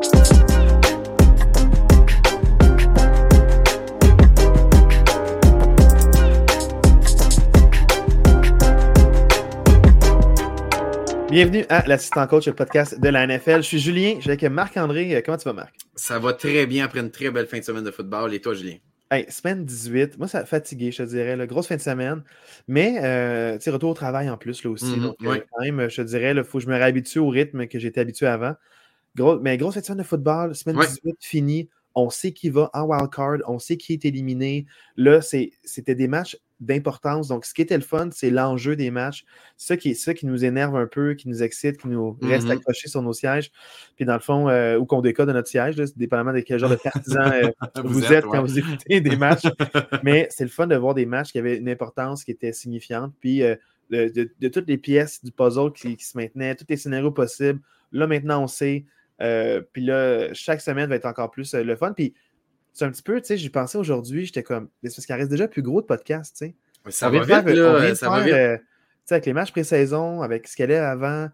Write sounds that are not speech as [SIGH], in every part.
Bienvenue à l'assistant coach, le podcast de la NFL. Je suis Julien, je suis avec Marc-André. Comment tu vas, Marc? Ça va très bien après une très belle fin de semaine de football. Et toi, Julien? Hey, semaine 18, moi, ça a fatigué, je te dirais. Là, grosse fin de semaine. Mais, euh, tu sais, retour au travail en plus, là aussi. Mhm, donc, euh, quand même, je te dirais, il faut que je me réhabitue au rythme que j'étais habitué avant. Gros, mais grosse semaine de football, semaine Ouais. 18 finie. On sait qui va en wildcard, on sait qui est éliminé. Là, c'était des matchs d'importance. Donc, ce qui était le fun, c'est l'enjeu des matchs. C'est ça qui, ça qui nous énerve un peu, qui nous excite, qui nous reste Mhm. accrochés sur nos sièges. Puis, dans le fond, euh, ou qu'on décode de notre siège, là, dépendamment de quel genre de partisan euh, [LAUGHS] vous, êtes, quand ouais. vous écoutez des matchs. [LAUGHS] Mais c'est le fun de voir des matchs qui avaient une importance, qui étaient signifiantes. Puis euh, de, de- de toutes les pièces du puzzle qui, qui se maintenaient, tous les scénarios possibles. Là, maintenant, on sait. Euh, puis là, chaque semaine va être encore plus euh, le fun. Puis c'est un petit peu, tu sais, j'y pensais aujourd'hui, j'étais comme. mais C'est parce qu'il reste déjà plus gros de podcasts, tu sais. Ça On va vient de vite, faire- on là. vient de Ça va faire, vite. euh, tu sais, avec les matchs pré-saison, avec ce qu'elle est avant,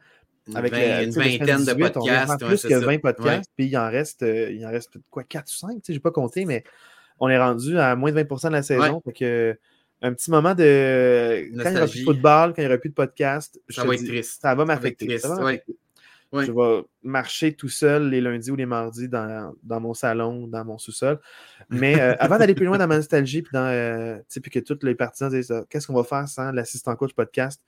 Une, avec euh, une vingtaine de 18, on vient podcasts. ouais, plus c'est que ça. 20 podcasts, puis il en reste, euh, il en reste quoi, 4 ou 5, tu sais, j'ai pas compté, mais on est rendu à moins de 20% de la saison. Fait que, un petit moment de. Quand il n'y aura plus de football, quand il n'y aura plus de podcast, Ça va être dis, triste. Ça va va être m'affecter. triste, ça va ouais. m'affecter. Ouais. Je vais marcher tout seul les lundis ou les mardis dans, dans mon salon, dans mon sous-sol. Mais euh, [LAUGHS] avant d'aller plus loin dans ma nostalgie, puis, dans, euh, puis que tous les partisans disent ah, qu'est-ce qu'on va faire sans l'assistant coach podcast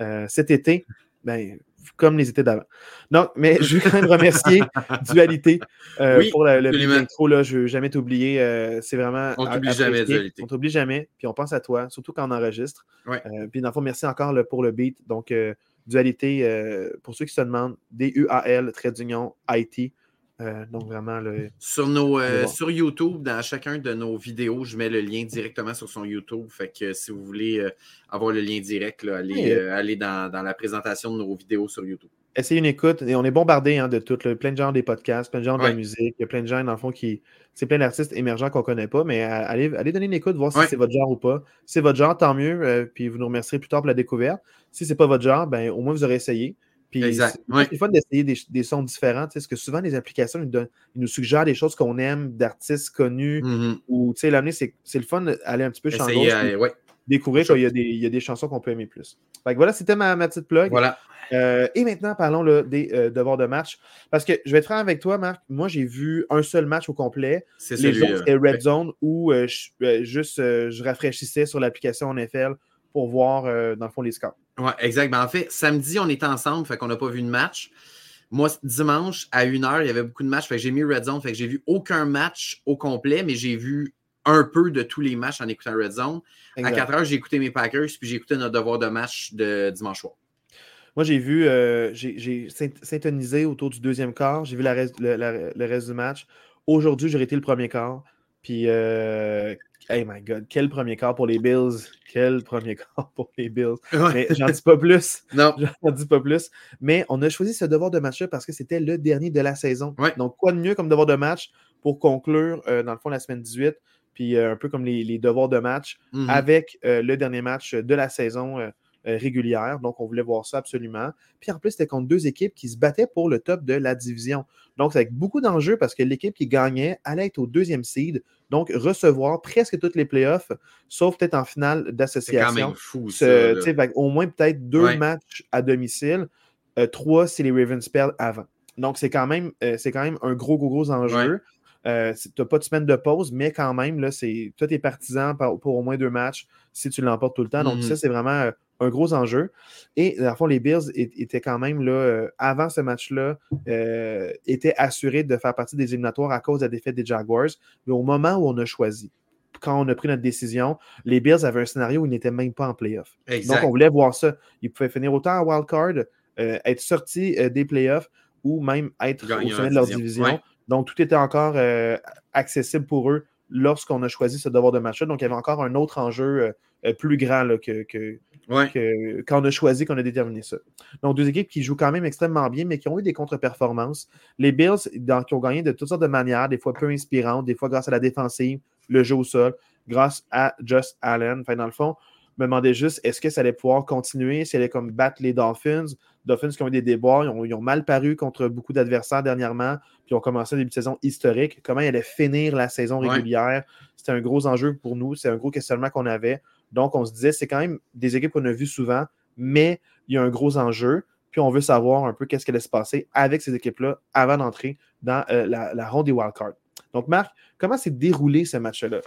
euh, cet été, ben, comme les étés d'avant. Donc, mais je veux quand même remercier [LAUGHS] Dualité euh, Oui, pour la- le intro. Là, je ne veux jamais t'oublier. euh, c'est vraiment. On t'oublie jamais. Dualité. On t'oublie jamais. Puis on pense à toi, surtout quand on enregistre. Ouais. Euh, puis dans le fond, merci encore là, pour le beat. Donc, Dualité, euh, pour ceux qui se demandent, D-U-A-L, trait d'union, IT. Euh, donc, vraiment, le, Sur, nos, euh, sur YouTube, dans chacun de nos vidéos, je mets le lien directement sur son YouTube. Fait que si vous voulez avoir le lien direct, là, allez, Oui. allez dans, dans la présentation de nos vidéos sur YouTube. Essayez une écoute. Et on est bombardé hein, de tout. là, plein de gens des podcasts, plein de gens de la musique. Il y a plein de gens, dans le fond, qui. C'est plein d'artistes émergents qu'on ne connaît pas, mais euh, allez, allez donner une écoute, voir si Ouais. c'est votre genre ou pas. Si c'est votre genre, tant mieux. euh, puis vous nous remercierez plus tard pour la découverte. Si c'est pas votre genre, ben, au moins vous aurez essayé. Puis Exact. c'est Ouais. c'est fun d'essayer des, des sons différents. tu sais, Parce que souvent, les applications, ils, donnent- ils nous suggèrent des choses qu'on aime, d'artistes connus. Mhm. Ou, tu sais, l'année, c'est c'est le fun d'aller un petit peu champ Euh, découvrir qu'il y, a des- il y a des chansons qu'on peut aimer plus. Fait que voilà, c'était ma, ma petite plug. Voilà. Euh, et maintenant, parlons là, des euh, devoirs de match. Parce que je vais être franc avec toi, Marc. Moi, j'ai vu un seul match au complet. C'est Les autres, c'était Red Zone où euh, je- euh, juste euh, je rafraîchissais sur l'application NFL pour voir, euh, dans le fond, les scores. Ouais, exact. Ben, en fait, samedi, on était ensemble, fait qu'on n'a pas vu de match. Moi, dimanche, à 1h, il y avait beaucoup de matchs, fait que j'ai mis Red Zone, fait que j'ai vu aucun match au complet, mais j'ai vu un peu de tous les matchs en écoutant Red Zone. Exact. À 4h, j'ai écouté mes Packers, puis j'ai écouté notre devoir de match de dimanche soir. Moi, j'ai vu, euh, j'ai j'ai synt- syntonisé autour du deuxième quart. J'ai vu la reste- le, la- le reste du match. Aujourd'hui, j'ai été le premier quart. Puis, euh, hey my God, quel premier quart pour les Bills. Quel premier [LAUGHS] quart pour les Bills. Mais j'en dis pas plus. Non, [LAUGHS] J'en dis pas plus. Mais on a choisi ce devoir de match-là parce que c'était le dernier de la saison. Ouais. Donc, quoi de mieux comme devoir de match pour conclure, euh, dans le fond, la semaine 18, puis euh, un peu comme les, les devoirs de match Mhm. avec euh, le dernier match de la saison euh, euh, régulière. Donc, on voulait voir ça absolument. Puis en plus, c'était contre deux équipes qui se battaient pour le top de la division. Donc, c'est avec beaucoup d'enjeux parce que l'équipe qui gagnait allait être au deuxième seed, donc recevoir presque toutes les playoffs, sauf peut-être en finale c'est quand d'association. même fou, ça. Au moins peut-être deux Ouais. matchs à domicile, euh, trois si les Ravens perdent avant. Donc, c'est quand, même, euh, c'est quand même un gros, gros, gros enjeu. Euh, tu n'as pas de semaine de pause, mais quand même, là, c'est toi, tes partisans par- pour au moins deux matchs si tu l'emportes tout le temps. Donc, Mhm. ça, c'est vraiment euh, un gros enjeu. Et dans le fond, les Bills étaient quand même, là, euh, avant ce match-là, euh, étaient assurés de faire partie des éliminatoires à cause de la défaite des Jaguars. Mais au moment où on a choisi, quand on a pris notre décision, les Bills avaient un scénario où ils n'étaient même pas en playoff. Exact. Donc, on voulait voir ça. Ils pouvaient finir autant en wildcard, euh, être sortis euh, des playoffs ou même être au sommet de leur division. division. Ouais. Donc, tout était encore euh, accessible pour eux lorsqu'on a choisi ce devoir de match-là. Donc, il y avait encore un autre enjeu euh, euh, plus grand là, que, que, Ouais. que- quand on a choisi, qu'on a déterminé ça. Donc, deux équipes qui jouent quand même extrêmement bien, mais qui ont eu des contre-performances. Les Bills, dans- qui ont gagné de toutes sortes de manières, des fois peu inspirantes, des fois grâce à la défensive, le jeu au sol, grâce à Just Allen. Enfin, dans le fond, me demandais juste est-ce que ça allait pouvoir continuer, si elle allait comme battre les Dolphins? Dolphins qui ont eu des déboires, ils ont, mal paru contre beaucoup d'adversaires dernièrement, puis ont commencé un début de saison historique. Comment elle allait finir la saison régulière? C'était un gros enjeu pour nous, c'est un gros questionnement qu'on avait. Donc, on se disait, c'est quand même des équipes qu'on a vues souvent, mais il y a un gros enjeu. Puis on veut savoir un peu qu'est-ce qui allait se passer avec ces équipes-là avant d'entrer dans euh, la, la, ronde des wildcards. Donc, Marc, comment s'est déroulé ce match-là?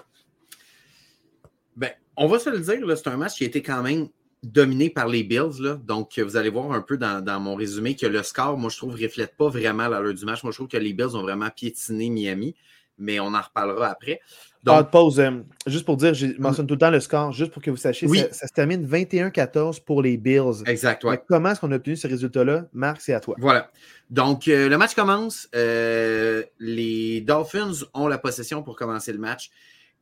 On va se le dire, c'est un match qui a été quand même dominé par les Bills. Là. Donc, vous allez voir un peu dans, mon résumé que le score, moi, je trouve, ne reflète pas vraiment l'heure du match. Moi, je trouve que les Bills ont vraiment piétiné Miami, mais on en reparlera après. Donc, ah, pause. Euh, juste pour dire, je mentionne tout le temps le score, juste pour que vous sachiez, ça, se termine 21-14 pour les Bills. Exact, Comment est-ce qu'on a obtenu ce résultat-là? Marc, c'est à toi. Voilà. Donc, euh, le match commence. Euh, les Dolphins ont la possession pour commencer le match.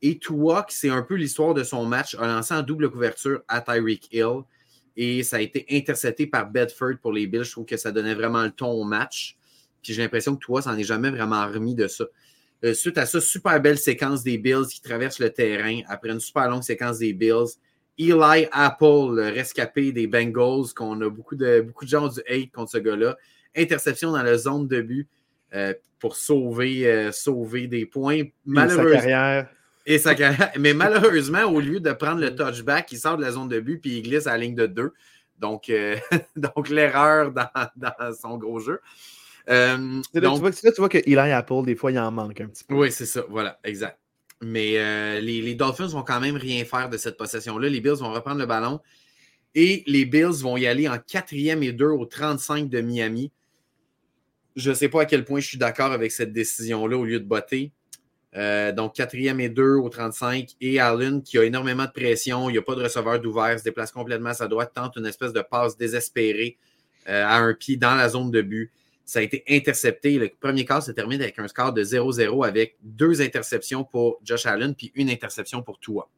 Et Tua, c'est un peu l'histoire de son match, a lancé en double couverture à Tyreek Hill. Et ça a été intercepté par Bedford pour les Bills. Je trouve que ça donnait vraiment le ton au match. Puis j'ai l'impression que Tua s'en est jamais vraiment remis de ça. Euh, suite à ça, super belle séquence des Bills qui traversent le terrain après une super longue séquence des Bills. Eli Apple, le rescapé des Bengals, qu'on a beaucoup de, beaucoup de gens du hate contre ce gars-là. Interception dans la zone de but euh, pour sauver, euh, sauver des points. Malheureusement. Et carrière. [LAUGHS] Mais malheureusement, au lieu de prendre le touchback, il sort de la zone de but puis il glisse à la ligne de deux. Donc, [LAUGHS] donc l'erreur dans, dans, son gros jeu. Euh, tu, vois, tu vois que Eli Apple, des fois, il en manque un petit peu. Oui, c'est ça. Voilà, exact. Mais euh, les, Dolphins vont quand même rien faire de cette possession-là. Les Bills vont reprendre le ballon et les Bills vont y aller en quatrième et deux au 35 de Miami. Je ne sais pas à quel point je suis d'accord avec cette décision-là au lieu de botter. Euh, donc, quatrième et deux au 35. Et Allen, qui a énormément de pression, il n'y a pas de receveur d'ouvert, se déplace complètement à sa droite, tente une espèce de passe désespérée à un pied dans la zone de but. Ça a été intercepté. Le premier quart se termine avec un score de 0-0 avec deux interceptions pour Josh Allen puis une interception pour Tua.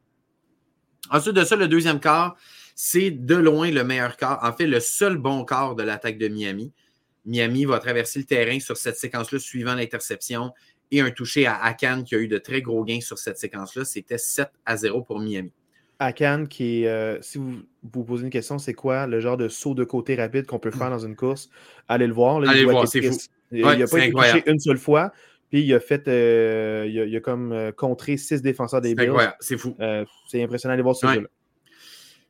Ensuite de ça, le deuxième quart, c'est de loin le meilleur quart. En fait, le seul bon quart de l'attaque de Miami. Miami va traverser le terrain sur cette séquence-là suivant l'interception et un touché à Akan qui a eu de très gros gains sur cette séquence-là. C'était 7 à 0 pour Miami. Akan, qui est, euh, si vous vous posez une question, c'est quoi le genre de saut de côté rapide qu'on peut faire dans une course? Allez le voir. Allez le voir, c'est fou. Il n'a pas été touché une seule fois. Puis il a fait, euh, il, a, comme euh, contré six défenseurs des Bills. C'est fou. c'est impressionnant d'aller voir ce jeu-là.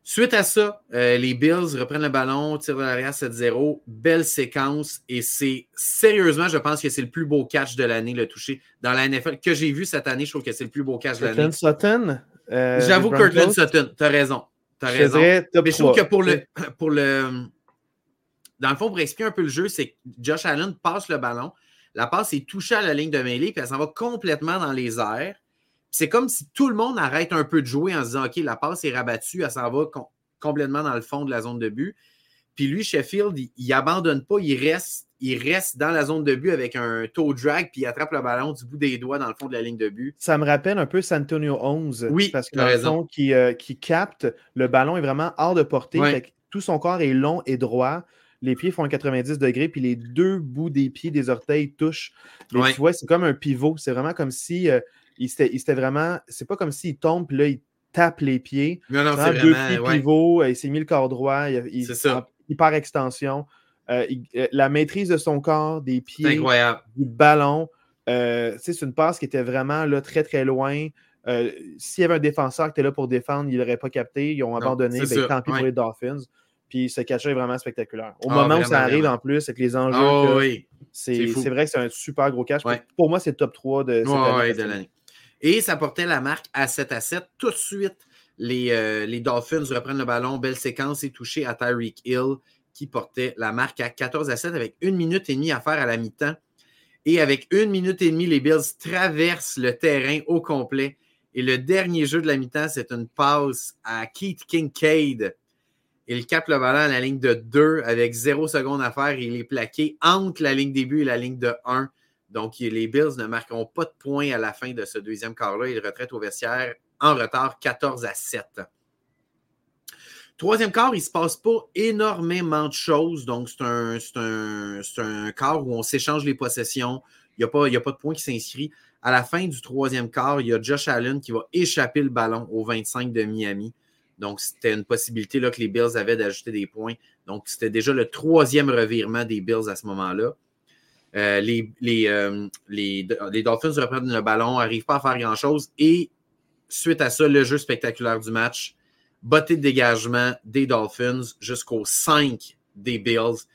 Suite à ça, les Bills reprennent le ballon, tirent de l'arrière 7-0. Belle séquence. Et c'est sérieusement, je pense que c'est le plus beau catch de l'année, le toucher dans la NFL. Que j'ai vu cette année, je trouve que c'est le plus beau catch de l'année. Sutton, euh, J'avoue, Kirtland Sutton, tu as raison. As raison. Mais je trouve que pour le, [CLEARS THROAT] pour le. Dans le fond, pour expliquer un peu le jeu, c'est que Josh Allen passe le ballon. La passe est touchée à la ligne de mêlée, puis elle s'en va complètement dans les airs. C'est comme si tout le monde arrête un peu de jouer en se disant OK, la passe est rabattue, elle s'en va complètement dans le fond de la zone de but. Puis lui, Sheffield, il, n'abandonne pas, il reste, il reste dans la zone de but avec un toe drag, puis il attrape le ballon du bout des doigts dans le fond de la ligne de but. Ça me rappelle un peu Santonio 11. Oui, parce que le fond, qui, euh, qui, capte, le ballon est vraiment hors de portée. tout son corps est long et droit. Les pieds font un 90 degrés, puis les deux bouts des pieds, des orteils touchent. Tu vois, c'est comme un pivot. C'est vraiment comme si euh, il s'était vraiment. C'est pas comme s'il tombe, puis là, il tape les pieds. Non, non, c'est deux pieds pivot, il s'est mis le corps droit. Ça hyper extension. Euh, euh, la maîtrise de son corps, des pieds, du ballon. Euh, c'est une passe qui était vraiment là, très, très loin. S'il y avait un défenseur qui était là pour défendre, il n'aurait pas capté. Ils ont abandonné. Ben, tant pis pour les Dolphins. Puis ce catch est vraiment spectaculaire. Au ah, moment où ça arrive en plus, avec les enjeux, oh, c'est vrai que c'est un super gros catch. Pour moi, c'est le top 3 de cette année. Et ça portait la marque à 7 à 7. Tout de suite, les, les Dolphins reprennent le ballon. Belle séquence et touché à Tyreek Hill qui portait la marque à 14 à 7 avec une minute et demie à faire à la mi-temps. Et avec une minute et demie, les Bills traversent le terrain au complet. Et le dernier jeu de la mi-temps, c'est une passe à Keith Kincaid. Il capte le ballon à la ligne de 2 avec 0 secondes à faire. il est plaqué entre la ligne début et la ligne de 1. Donc, les Bills ne marqueront pas de points à la fin de ce deuxième quart-là. Ils retraitent au vestiaire en retard 14 à 7. Troisième quart, il ne se passe pas énormément de choses. Donc, c'est un, un, quart où on s'échange les possessions. Il n'y a, pas, a pas de point qui s'inscrit. À la fin du troisième quart, il y a Josh Allen qui va échapper le ballon au 25 de Miami. Donc, c'était une possibilité là, que les Bills avaient d'ajouter des points. Donc, c'était déjà le troisième revirement des Bills à ce moment-là. Euh, les, les, les, Dolphins reprennent le ballon, n'arrivent pas à faire grand-chose. Et suite à ça, le jeu spectaculaire du match, bottée de dégagement des Dolphins jusqu'aux 5 des Bills.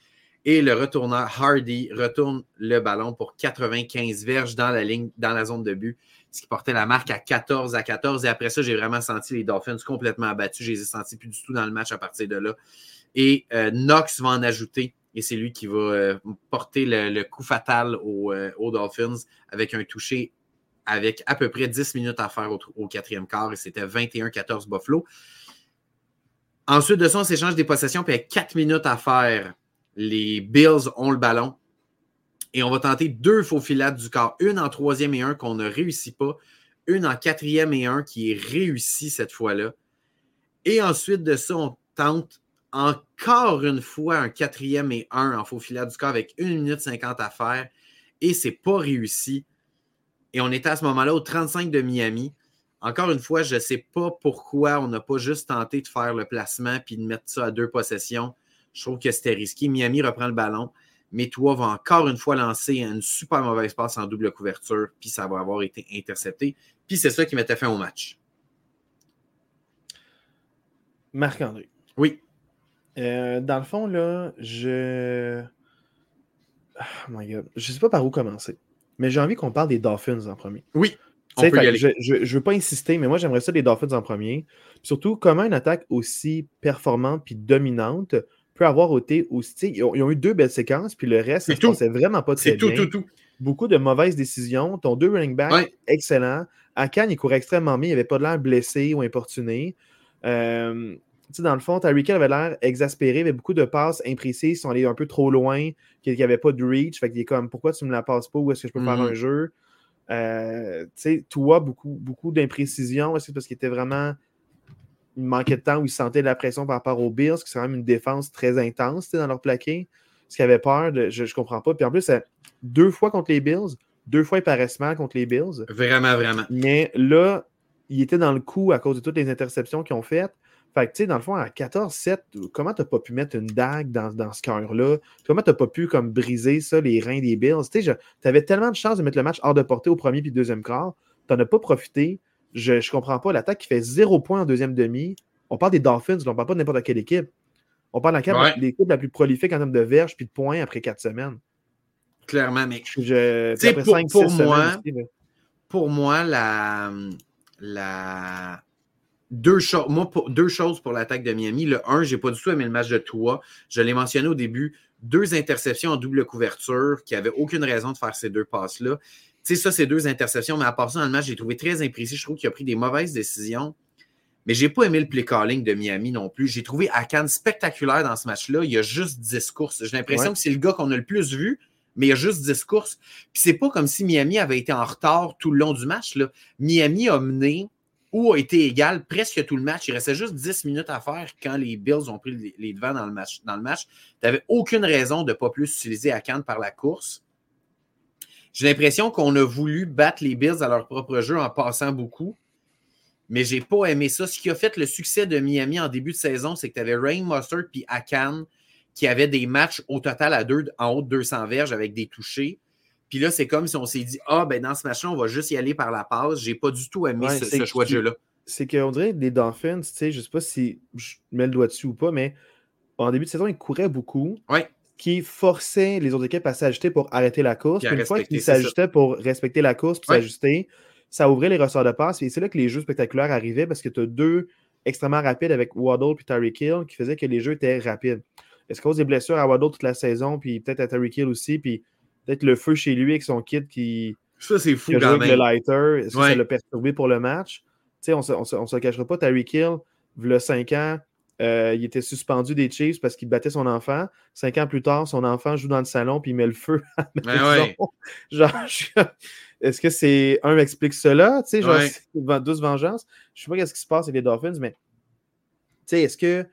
Et le retourneur Hardy retourne le ballon pour 95 verges dans la ligne, dans la zone de but, ce qui portait la marque à 14 à 14. Et après ça, j'ai vraiment senti les Dolphins complètement abattus. Je les ai sentis plus du tout dans le match à partir de là. Et euh, Knox va en ajouter. Et c'est lui qui va euh, porter le, coup fatal euh, aux, Dolphins avec un toucher avec à peu près 10 minutes à faire au, quatrième quart. Et c'était 21-14 Buffalo. Ensuite de ça, on s'échange des possessions, puis avec 4 minutes à faire les Bills ont le ballon. Et on va tenter deux faux filades du corps. Une en troisième et un qu'on ne réussit pas. Une en quatrième et un qui est réussi cette fois-là. Et ensuite de ça, on tente encore une fois un quatrième et un en faux filade du corps avec une minute cinquante à faire. Et c'est pas réussi. Et on était à ce moment-là au 35 de Miami. Encore une fois, je ne sais pas pourquoi on n'a pas juste tenté de faire le placement puis de mettre ça à deux possessions. Je trouve que c'était risqué. Miami reprend le ballon, mais toi va encore une fois lancer une super mauvaise passe en double couverture, puis ça va avoir été intercepté. Puis c'est ça qui mettait fin au match. Marc-André. Oui. Euh, dans le fond, là, je. Oh my God. Je ne sais pas par où commencer. Mais j'ai envie qu'on parle des Dolphins en premier. Oui. On peut y aller. Je ne veux pas insister, mais moi, j'aimerais ça des Dolphins en premier. Surtout, comment une attaque aussi performante puis dominante peut avoir été aussi. Ils ont, eu deux belles séquences, puis le reste, se vraiment pas très bien. C'est tout, tout, tout. Beaucoup de mauvaises décisions. Ton deux running backs, excellent. Akan, il courait extrêmement bien. Il n'avait pas de l'air blessé ou importuné. Euh, dans le fond, Tyreek avait l'air exaspéré, il avait beaucoup de passes imprécises, ils sont allés un peu trop loin, qu'il n'y avait pas de reach. Fait qu'il est comme pourquoi tu ne me la passes pas, où est-ce que je peux faire mm-hmm. un jeu? Euh, tu sais, toi, beaucoup, beaucoup d'imprécisions. C'est parce qu'il était vraiment il manquait de temps où il sentait la pression par rapport aux Bills, qui c'est quand même une défense très intense dans leur plaqué. Ce qu'il avait peur, de, je ne comprends pas. Puis en plus, deux fois contre les Bills, deux fois il paraissait mal contre les Bills. Vraiment, vraiment. Mais là, il était dans le coup à cause de toutes les interceptions qu'ils ont faites. Fait que, tu sais, dans le fond, à 14-7, comment t'as pas pu mettre une dague dans, dans ce cœur-là? Comment t'as pas pu, comme, briser ça, les reins des Bills? Tu sais, t'avais tellement de chances de mettre le match hors de portée au premier puis deuxième quart. T'en as pas profité. Je ne comprends pas. L'attaque qui fait zéro point en deuxième demi. On parle des Dolphins, on parle pas de n'importe quelle équipe. On parle de l'équipe la plus prolifique en termes de verges puis de points après quatre semaines. Clairement, mais je, pour, pour moi, pour moi, la, la deux, moi, deux choses pour l'attaque de Miami. Le un, je n'ai pas du tout aimé le match de toi. Je l'ai mentionné au début, deux interceptions en double couverture qui n'avaient aucune raison de faire ces deux passes-là. Tu sais, ça, c'est deux interceptions, mais à part ça, dans le match, j'ai trouvé très imprécis. Je trouve qu'il a pris des mauvaises décisions. Mais j'ai pas aimé le play calling de Miami non plus. J'ai trouvé Akan spectaculaire dans ce match-là. Il y a juste 10 courses. J'ai l'impression que c'est le gars qu'on a le plus vu, mais il y a juste 10 courses. Puis c'est pas comme si Miami avait été en retard tout le long du match. Là. Miami a mené ou a été égal presque tout le match. Il restait juste 10 minutes à faire quand les Bills ont pris les devants dans le match. Tu n'avais aucune raison de ne pas plus utiliser Akan par la course. J'ai l'impression qu'on a voulu battre les Bills à leur propre jeu en passant beaucoup, mais j'ai pas aimé ça. Ce qui a fait le succès de Miami en début de saison, c'est que tu avais Rain Mustard puis Akan qui avaient des matchs au total à deux, en haut de 200 verges avec des touchés. Puis là, c'est comme si on s'est dit Ah, ben dans ce match-là, on va juste y aller par la passe. J'ai pas du tout aimé ce, choix de jeu-là. C'est qu'on dirait des Dolphins, tu sais, je sais pas si je mets le doigt dessus ou pas, mais en début de saison, ils couraient beaucoup. Ouais qui forçait les autres équipes à s'ajuster pour arrêter la course. une fois qu'ils s'ajustaient pour respecter la course et s'ajuster, ça ouvrait les ressorts de passe. Et c'est là que les jeux spectaculaires arrivaient parce que tu as deux extrêmement rapides avec Waddle et Tyreek Hill qui faisaient que les jeux étaient rapides. Est-ce cause des blessures à Waddle toute la saison, puis peut-être à Tyreek Hill aussi, puis peut-être le feu chez lui avec son kit qui. Ça, c'est fou quand même. le lighter. Est-ce que ça l'a perturbé pour le match? Tu sais, on ne se, cachera pas, Tyreek Hill, le 5 ans, euh, il était suspendu des Chiefs parce qu'il battait son enfant. Cinq ans plus tard, son enfant joue dans le salon puis il met le feu [LAUGHS] à la ben maison. [LAUGHS] Genre, est-ce que c'est un explique cela? Tu sais, genre, ouais. douce vengeance. Je sais pas ce qui se passe avec les Dolphins, mais tu sais, est-ce que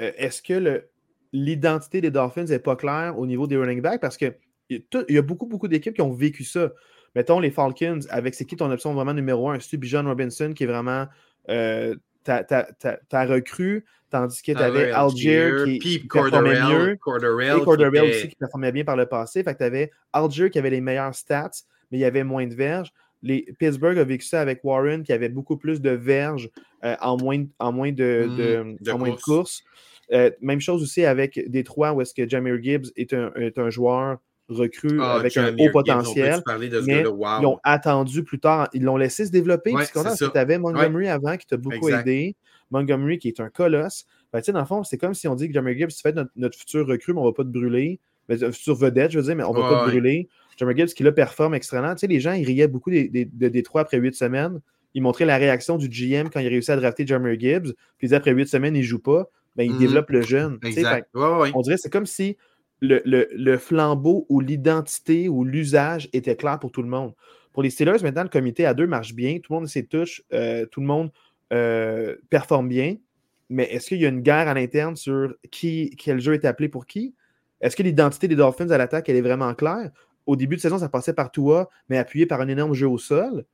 euh, est-ce que l'identité des Dolphins n'est pas claire au niveau des running backs? Parce qu'il y, y a beaucoup, beaucoup d'équipes qui ont vécu ça. Mettons les Falcons, avec c'est qui ton option vraiment numéro un? C'est John Robinson qui est vraiment euh, ta recrue, tandis que tu avais Algier qui, performait mieux. et Corderell aussi qui performait bien par le passé. Fait que tu avais Algier qui avait les meilleures stats, mais il y avait moins de verges. Les, Pittsburgh a vécu ça avec Warren qui avait beaucoup plus de verges euh, en, moins, en moins de, mm, de, moins de courses. Euh, même chose aussi avec Détroit, où est-ce que Jamir Gibbs est un, est un joueur recrue ah, avec un haut potentiel. mais Ils ont attendu plus tard. Ils l'ont laissé se développer. Ouais, tu avais Montgomery avant qui t'a beaucoup aidé. Montgomery qui est un colosse. dans le fond, c'est comme si on dit que Jamir Gibbs, tu fais notre, futur recrue, mais on ne va pas te brûler. Mais, un futur vedette, je veux dire, mais on ne va pas te brûler. Jamir Gibbs qui là performe extrêmement. Tu sais, les gens, ils riaient beaucoup de Détroit après huit semaines. Ils montraient la réaction du GM quand il réussit à drafter Jamir Gibbs. Puis après huit semaines, il ne joue pas. Ben, il mm-hmm. développe le jeune. on dirait c'est comme si le, flambeau ou l'identité ou l'usage était clair pour tout le monde. Pour les Steelers, maintenant, le comité à deux marche bien. Tout le monde s'y touche. Euh, tout le monde euh, performe bien. Mais est-ce qu'il y a une guerre à l'interne sur qui, quel jeu est appelé pour qui? Est-ce que l'identité des Dolphins à l'attaque, elle est vraiment claire? Au début de saison, ça passait par toi, mais appuyé par un énorme jeu au sol.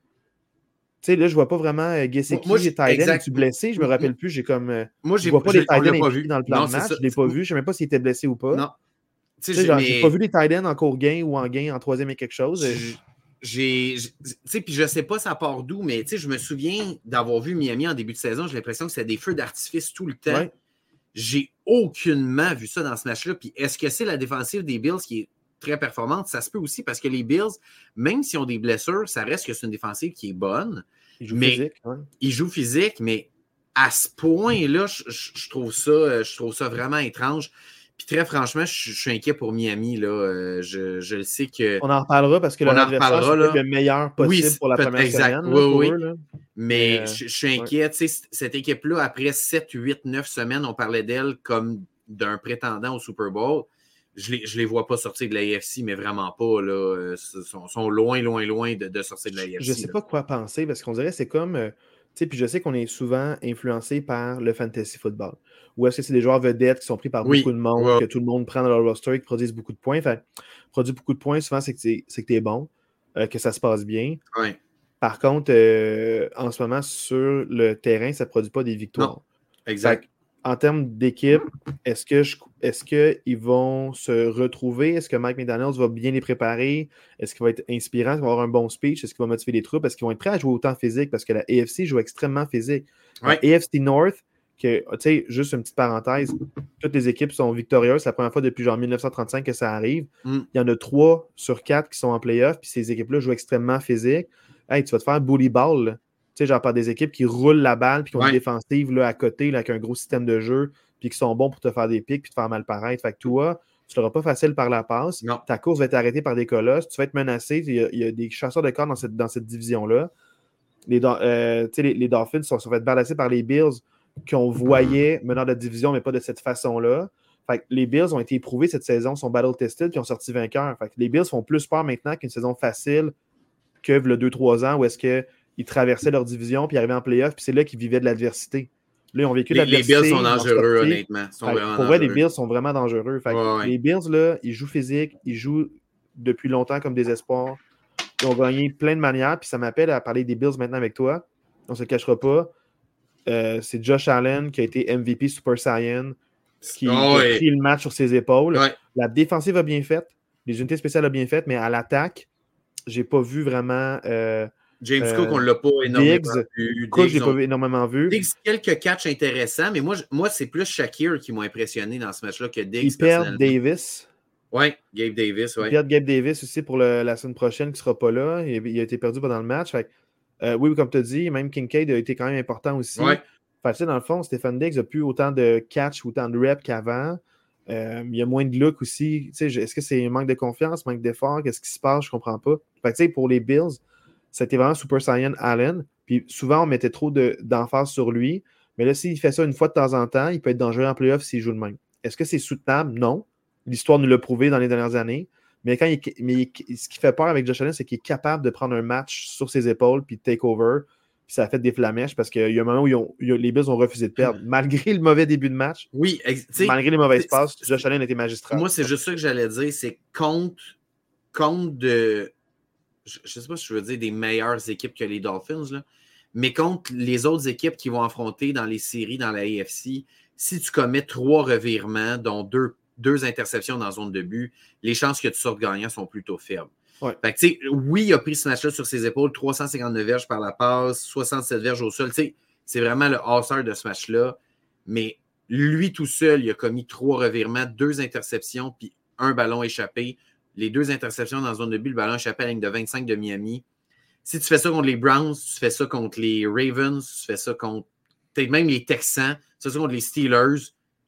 Tu sais, là, je vois pas vraiment Gesicki moi, et Tyden. Es-tu blessé? Je me rappelle plus. J'ai comme. Euh, moi, je vois pas les Tyden dans le plan de match. Je l'ai pas vu. Je sais même pas s'il était blessé ou pas. Non. J'ai pas vu les Titans en court gain ou en gain en troisième et quelque chose. J'ai, puis je sais pas ça part d'où, mais je me souviens d'avoir vu Miami en début de saison. J'ai l'impression que c'était des feux d'artifice tout le temps. J'ai aucunement vu ça dans ce match-là. Puis est-ce que c'est la défensive des Bills qui est très performante? Ça se peut aussi parce que les Bills, même s'ils ont des blessures, ça reste que c'est une défensive qui est bonne. Ils jouent physique. Ils jouent physique, mais à ce point-là, je, trouve ça, je trouve ça vraiment étrange. Puis très franchement, je, suis inquiet pour Miami. Là. Euh, je, je, le sais que. On en reparlera parce que le c'est le meilleur possible pour la première exact. semaine. Oui, oui. Mais, je, suis inquiet. Cette équipe-là, après 7, 8, 9 semaines, on parlait d'elle comme d'un prétendant au Super Bowl. Je ne les, les, vois pas sortir de l'AFC, mais vraiment pas. Là. Ils sont, sont loin, loin, loin de, de sortir de l'AFC. Je ne sais pas quoi penser parce qu'on dirait que c'est comme. Euh, puis je sais qu'on est souvent influencé par le fantasy football. Ou est-ce que c'est des joueurs vedettes qui sont pris par beaucoup de monde, que tout le monde prend dans leur roster et qui produisent beaucoup de points? Enfin, produire beaucoup de points, souvent, c'est que tu es bon, euh, que ça se passe bien. Par contre, euh, en ce moment, sur le terrain, ça ne produit pas des victoires. Exact en termes d'équipe, est-ce que est-ce qu'ils vont se retrouver? Est-ce que Mike McDonald's va bien les préparer? Est-ce qu'il va être inspirant? Est-ce qu'il va avoir un bon speech? Est-ce qu'il va motiver les troupes? Est-ce qu'ils vont être prêts à jouer autant physique? Parce que la AFC joue extrêmement physique. La AFC North, que, tu sais, juste une petite parenthèse, toutes les équipes sont victorieuses. C'est la première fois depuis genre 1935 que ça arrive. Mm. Il y en a trois sur quatre qui sont en playoff, puis ces équipes-là jouent extrêmement physique. Hey, tu vas te faire bully ball sais, genre par des équipes qui roulent la balle puis qui ont une défensive là, à côté, là, avec un gros système de jeu, puis qui sont bons pour te faire des pics puis te faire mal paraître. Fait que toi, tu l'auras pas facile par la passe. Ta course va être arrêtée par des colosses. Tu vas être menacé. Il y a, des chasseurs de corps dans cette, dans cette division-là. Les, euh, les, les, Dolphins sont, sont fait par les Bills qu'on voyait menant de la division, mais pas de cette façon-là. Fait les Bills ont été éprouvés cette saison, sont battle-tested, puis ont sorti vainqueurs. Fait les Bills font plus peur maintenant qu'une saison facile que le 2-3 ans où est-ce que ils traversaient leur division, puis arrivaient en playoff, puis c'est là qu'ils vivaient de l'adversité. Là, ils ont vécu de l'adversité. Les Bills sont dangereux, honnêtement. pour vrai, les Bills sont vraiment dangereux. Les Bills, là, ils jouent physique, ils jouent depuis longtemps comme des espoirs. Ils ont gagné plein de manières, puis ça m'appelle à parler des Bills maintenant avec toi. On ne se cachera pas. Euh, c'est Josh Allen qui a été MVP Super Saiyan, qui ah a pris le match sur ses épaules. La défensive a bien fait, les unités spéciales ont bien fait, mais à l'attaque, j'ai pas vu vraiment. Euh, James Cook, on ne l'a pas énormément vu. Cook, je l'ai pas énormément vu. Diggs, quelques catchs intéressants, mais moi, moi c'est plus Shakir qui m'a impressionné dans ce match-là que Diggs. Il perd Davis. Oui, Gabe Davis. Ouais. Il perd Gabe Davis aussi pour la semaine prochaine qui ne sera pas là. Il, a été perdu pendant le match. Euh, oui, comme tu as dit, même Kincaid a été quand même important aussi. Ouais. Fait, dans le fond, Stéphane Diggs n'a plus autant de catch, autant de reps qu'avant. Euh, il y a moins de look aussi. Est-ce que c'est un manque de confiance, manque d'effort? Qu'est-ce qui se passe? Je ne comprends pas. Fait, pour les Bills, c'était vraiment Super Saiyan Allen. Puis souvent, on mettait trop d'emphase sur lui. Mais là, s'il fait ça une fois de temps en temps, il peut être dangereux en playoff s'il joue de même. Est-ce que c'est soutenable? Non. L'histoire nous l'a prouvé dans les dernières années. Mais, quand il, mais ce qui fait peur avec Josh Allen, c'est qu'il est capable de prendre un match sur ses épaules puis de take over. Puis ça a fait des flamèches parce qu'il y a un moment où les Bills ont refusé de perdre, malgré le mauvais début de match. Oui, malgré les mauvaises passes, Josh Allen était magistral. Moi, c'est juste ça que j'allais dire. C'est compte, compte de, je ne sais pas si je veux dire des meilleures équipes que les Dolphins, là, Mais contre les autres équipes qui vont affronter dans les séries dans la AFC, si tu commets trois revirements, dont deux, deux interceptions dans zone de but, les chances que tu sortes gagnant sont plutôt faibles. Fait oui, il a pris ce match-là sur ses épaules, 359 verges par la passe, 67 verges au sol. C'est vraiment le all de ce match-là. Mais lui tout seul, il a commis trois revirements, deux interceptions, puis un ballon échappé. Les deux interceptions dans la zone de but, le ballon échappé à la ligne de 25 de Miami. Si tu fais ça contre les Browns, tu fais ça contre les Ravens, tu fais ça contre peut-être même les Texans, tu fais ça contre les Steelers,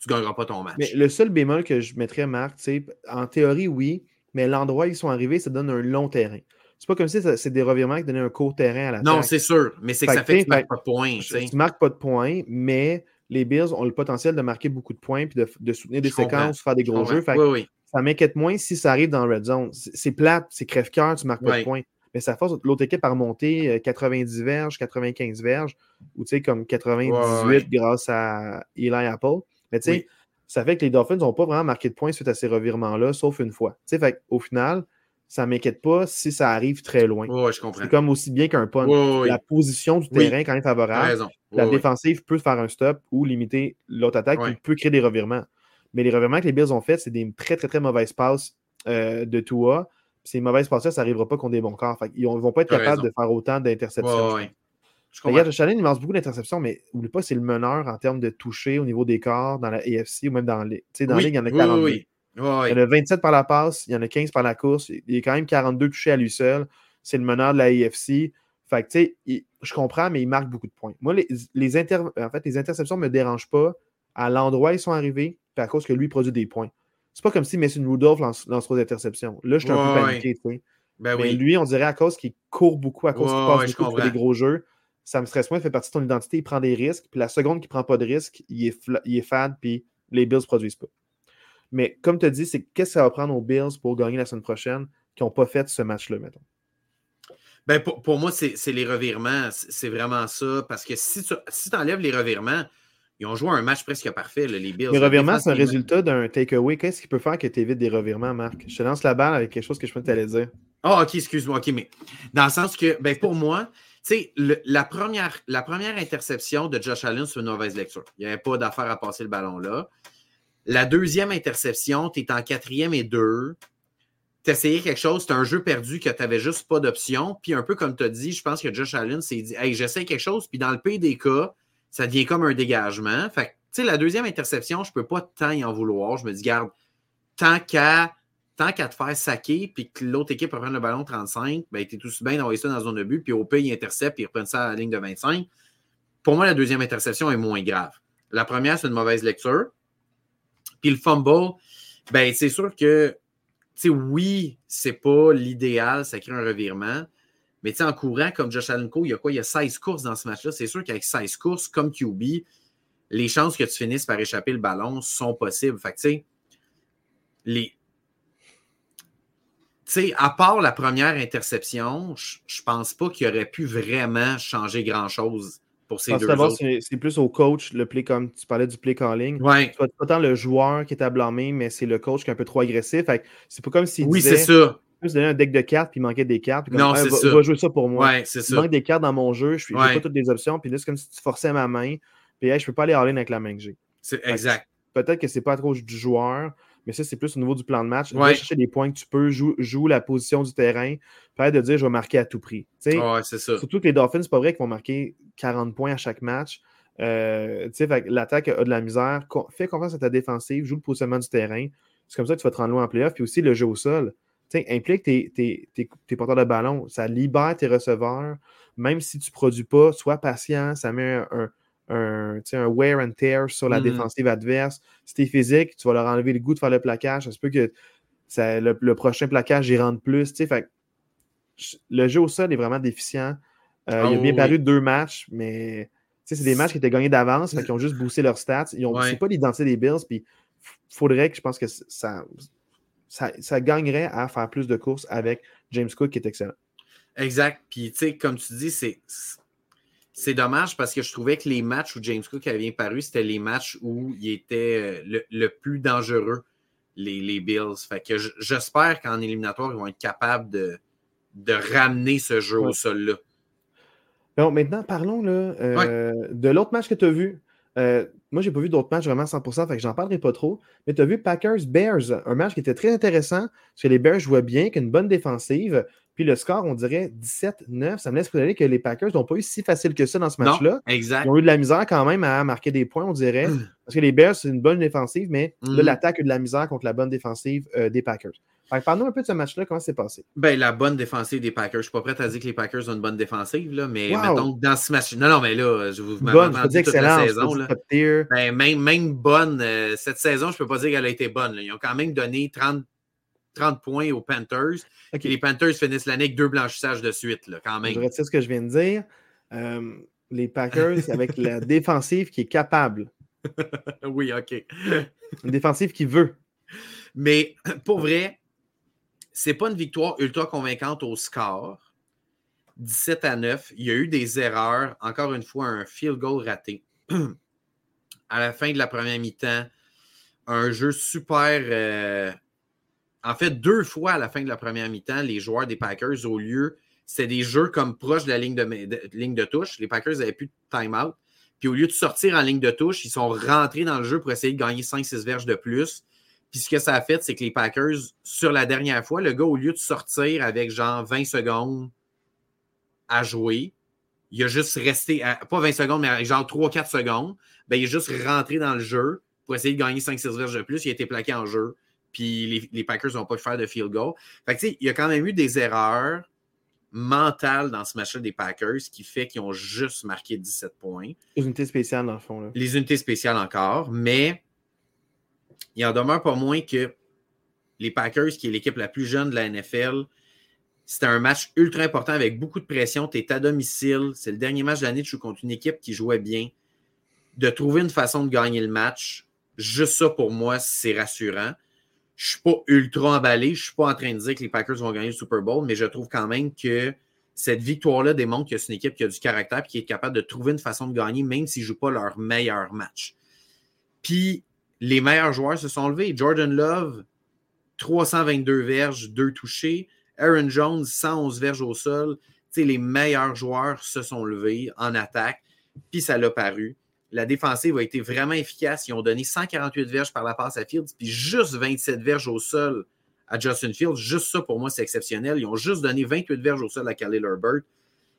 tu ne gagneras pas ton match. Mais le seul bémol que je mettrais, Marc, en théorie, oui, mais l'endroit où ils sont arrivés, ça donne un long terrain. C'est pas comme si c'est des revirements qui donnaient un court terrain à la Non, c'est sûr, mais c'est que ça fait que tu ne marques pas de points. Tu ne marques pas de points, mais les Bills ont le potentiel de marquer beaucoup de points et de, soutenir des séquences, faire des gros jeux. Ça m'inquiète moins si ça arrive dans Red Zone. C'est plate, c'est crève-cœur, tu ne marques pas de points mais ça force l'autre équipe à remonter 90 euh, verges, 95 verges, ou tu sais, comme 98 grâce à Eli Apple. Mais tu sais, ça fait que les Dolphins n'ont pas vraiment marqué de points suite à ces revirements-là, sauf une fois. Tu sais, fait au final, ça ne m'inquiète pas si ça arrive très loin. je comprends. C'est comme aussi bien qu'un punt. La position du terrain quand même favorable. La défensive peut faire un stop ou limiter l'autre attaque qui peut créer des revirements. Mais les revirements que les Bills ont fait, c'est des très, très, très mauvaises passes euh, de Tua ces mauvaises passes ça n'arrivera pas contre des bons corps. ils ne vont pas être capables de faire autant d'interceptions. Ouais, Regarde, Josh il lance beaucoup d'interceptions, mais n'oublie pas, c'est le meneur en termes de toucher au niveau des corps dans la AFC ou même dans les. dans la Ligue, il y en a 42. il y en a 27 par la passe, il y en a 15 par la course. Il y a quand même 42 touchés à lui seul. C'est le meneur de la AFC. Fait que, tu sais, je comprends, mais il marque beaucoup de points. Moi, les, les, en fait, les interceptions ne me dérangent pas à l'endroit où ils sont arrivés, puis à cause que lui produit des points. C'est pas comme si Mason Rudolph lance, lance trop d'interceptions. Là, je suis un peu paniqué, tu sais. Ben mais lui, on dirait à cause qu'il court beaucoup, à cause qu'il passe beaucoup pour des gros jeux, ça me stresse moins, il fait partie de ton identité, il prend des risques, puis la seconde qu'il prend pas de risques, il est, il est fade, puis les Bills ne produisent pas. Mais comme tu as dit, c'est qu'est-ce que ça va prendre aux Bills pour gagner la semaine prochaine qui n'ont pas fait ce match-là, mettons? Ben pour, pour moi, c'est les revirements. C'est vraiment ça. Parce que si tu si enlèves les revirements, ils ont joué un match presque parfait, les Bills. Les revirements, c'est un résultat d'un takeaway. Qu'est-ce qui peut faire que tu évites des revirements, Marc? Je te lance la balle avec quelque chose que je peux t'aller dire. Ah, oh, OK, excuse-moi. OK, mais dans le sens que, ben, pour moi, sais, la première, interception de Josh Allen, c'est une mauvaise lecture. Il n'y avait pas d'affaire à passer le ballon là. La deuxième interception, tu es en quatrième et deux. Tu essayé quelque chose, c'est un jeu perdu que tu n'avais juste pas d'option. Puis un peu comme tu as dit, je pense que Josh Allen s'est dit Hey, j'essaie quelque chose. Puis dans le pays des cas, ça devient comme un dégagement. Fait tu sais, la deuxième interception, je ne peux pas tant y en vouloir. Je me dis, garde, tant qu'à tant qu'à te faire saquer, puis que l'autre équipe reprend le ballon 35, ben, tu es tout bien d'envoyer ça dans la zone de but, puis au pays, il intercepte, puis il reprend ça à la ligne de 25. Pour moi, la deuxième interception est moins grave. La première, c'est une mauvaise lecture. Puis le fumble, ben, c'est sûr que, oui, c'est pas l'idéal, ça crée un revirement, mais en courant, comme Josh Allenco, il y a quoi? Il y a 16 courses dans ce match-là. C'est sûr qu'avec 16 courses, comme QB, les chances que tu finisses par échapper le ballon sont possibles. Fait que, les. Tu sais, à part la première interception, je, pense pas qu'il aurait pu vraiment changer grand-chose pour ces deux autres. C'est plus au coach, le play comme tu parlais du play calling. Ouais. C'est pas tant le joueur qui est à blâmer, mais c'est le coach qui est un peu trop agressif. C'est pas comme s'il Oui, c'est ça un deck de cartes puis il manquait des cartes. non, c'est ça. Va jouer ça pour moi. Ouais, c'est Il manque des cartes dans mon jeu, je n'ai pas toutes les options. Puis là, c'est comme si tu forçais ma main. Puis hey, je peux pas aller all-in avec la main que j'ai. C'est exact. Peut-être que c'est pas trop du joueur, mais ça, c'est plus au niveau du plan de match. Va chercher des points que tu peux, joue, la position du terrain, peut-être de dire je vais marquer à tout prix. Ouais, c'est ça. Surtout que les Dolphins, c'est pas vrai qu'ils vont marquer 40 points à chaque match. Euh, L'attaque a de la misère. Fais confiance à ta défensive, joue le positionnement du terrain. C'est comme ça que tu vas te rendre loin en playoff. Puis aussi le jeu au sol implique tes, tes, porteurs de ballon. Ça libère tes receveurs. Même si tu ne produis pas, sois patient. Ça met un, un, un wear and tear sur la mm-hmm. défensive adverse. Si tu es physique, tu vas leur enlever le goût de faire le plaquage. Ça se peut que le, prochain plaquage, y rentre plus. Fait, le jeu au sol est vraiment déficient. Euh, il a bien oh, paru deux matchs, mais c'est des matchs qui étaient gagnés d'avance, qui ont juste boosté leurs stats. Ils ont, pas l'identité des Bills, puis faudrait que je pense que ça, ça, gagnerait à faire plus de courses avec James Cook qui est excellent. Exact. Puis, tu sais, comme tu dis, c'est. C'est dommage parce que je trouvais que les matchs où James Cook avait bien paru, c'était les matchs où il était euh, le, plus dangereux, les, Bills. Fait que j'espère qu'en éliminatoire, ils vont être capables de, de ramener ce jeu au sol-là. Bon, maintenant, parlons là, euh, de l'autre match que tu as vu. Euh, moi, je n'ai pas vu d'autres matchs vraiment à 100%, fait que j'en parlerai pas trop. Mais tu as vu Packers-Bears, un match qui était très intéressant, parce que les Bears jouaient bien, qu'une bonne défensive. Puis le score, on dirait 17-9. Ça me laisse présager que les Packers n'ont pas eu si facile que ça dans ce match-là. Exact. Ils ont eu de la misère quand même à marquer des points, on dirait. Parce que les Bears, c'est une bonne défensive, mais là, mm. l'attaque a eu de la misère contre la bonne défensive euh, des Packers. Parle-nous un peu de ce match-là, comment c'est passé? Ben, la bonne défensive des Packers. Je ne suis pas prêt à dire que les Packers ont une bonne défensive, là, mais mettons dans ce match. Non, non, mais là, je vous bonne, je toute la saison. Là. Ben, même, même bonne, euh, cette saison, je ne peux pas dire qu'elle a été bonne. Ils ont quand même donné 30, 30 points aux Panthers. Et les Panthers finissent l'année avec deux blanchissages de suite, là, quand même. Je ce que je viens de dire. Euh, les Packers avec [LAUGHS] la défensive qui est capable. oui, OK. Une défensive qui veut. Mais pour vrai, c'est pas une victoire ultra convaincante au score. 17 à 9. Il y a eu des erreurs. Encore une fois, un field goal raté. [CLEARS THROAT] à la fin de la première mi-temps, un jeu super. Euh, en fait, deux fois à la fin de la première mi-temps, les joueurs des Packers, au lieu, c'était des jeux comme proches de la ligne de, ligne de touche. Les Packers n'avaient plus de time-out. Puis au lieu de sortir en ligne de touche, ils sont rentrés dans le jeu pour essayer de gagner 5-6 verges de plus. Puis ce que ça a fait, c'est que les Packers, sur la dernière fois, le gars, au lieu de sortir avec genre 20 secondes à jouer, il a juste resté, pas 20 secondes, mais genre 3-4 secondes, ben, il est juste rentré dans le jeu pour essayer de gagner 5-6 verges de plus. Il a été plaqué en jeu. Puis les, Packers n'ont pas pu faire de field goal. Fait que, tu sais, il y a quand même eu des erreurs mentales dans ce match-là des Packers qui fait qu'ils ont juste marqué 17 points. Les unités spéciales, dans le fond. Là. Les unités spéciales encore, mais il en demeure pas moins que les Packers, qui est l'équipe la plus jeune de la NFL, c'était un match ultra important avec beaucoup de pression. Tu es à domicile. C'est le dernier match de l'année. Tu joues contre une équipe qui jouait bien. De trouver une façon de gagner le match, juste ça pour moi, c'est rassurant. Je ne suis pas ultra emballé. Je ne suis pas en train de dire que les Packers vont gagner le Super Bowl, mais je trouve quand même que cette victoire-là démontre que c'est une équipe qui a du caractère et qui est capable de trouver une façon de gagner, même s'ils ne jouent pas leur meilleur match. Puis les meilleurs joueurs se sont levés. Jordan Love, 322 verges, 2 touchés. Aaron Jones, 111 verges au sol. les meilleurs joueurs se sont levés en attaque, puis ça l'a paru. La défensive a été vraiment efficace. Ils ont donné 148 verges par la passe à Fields, puis juste 27 verges au sol à Justin Fields. Juste ça, pour moi, c'est exceptionnel. Ils ont juste donné 28 verges au sol à Khalil Herbert.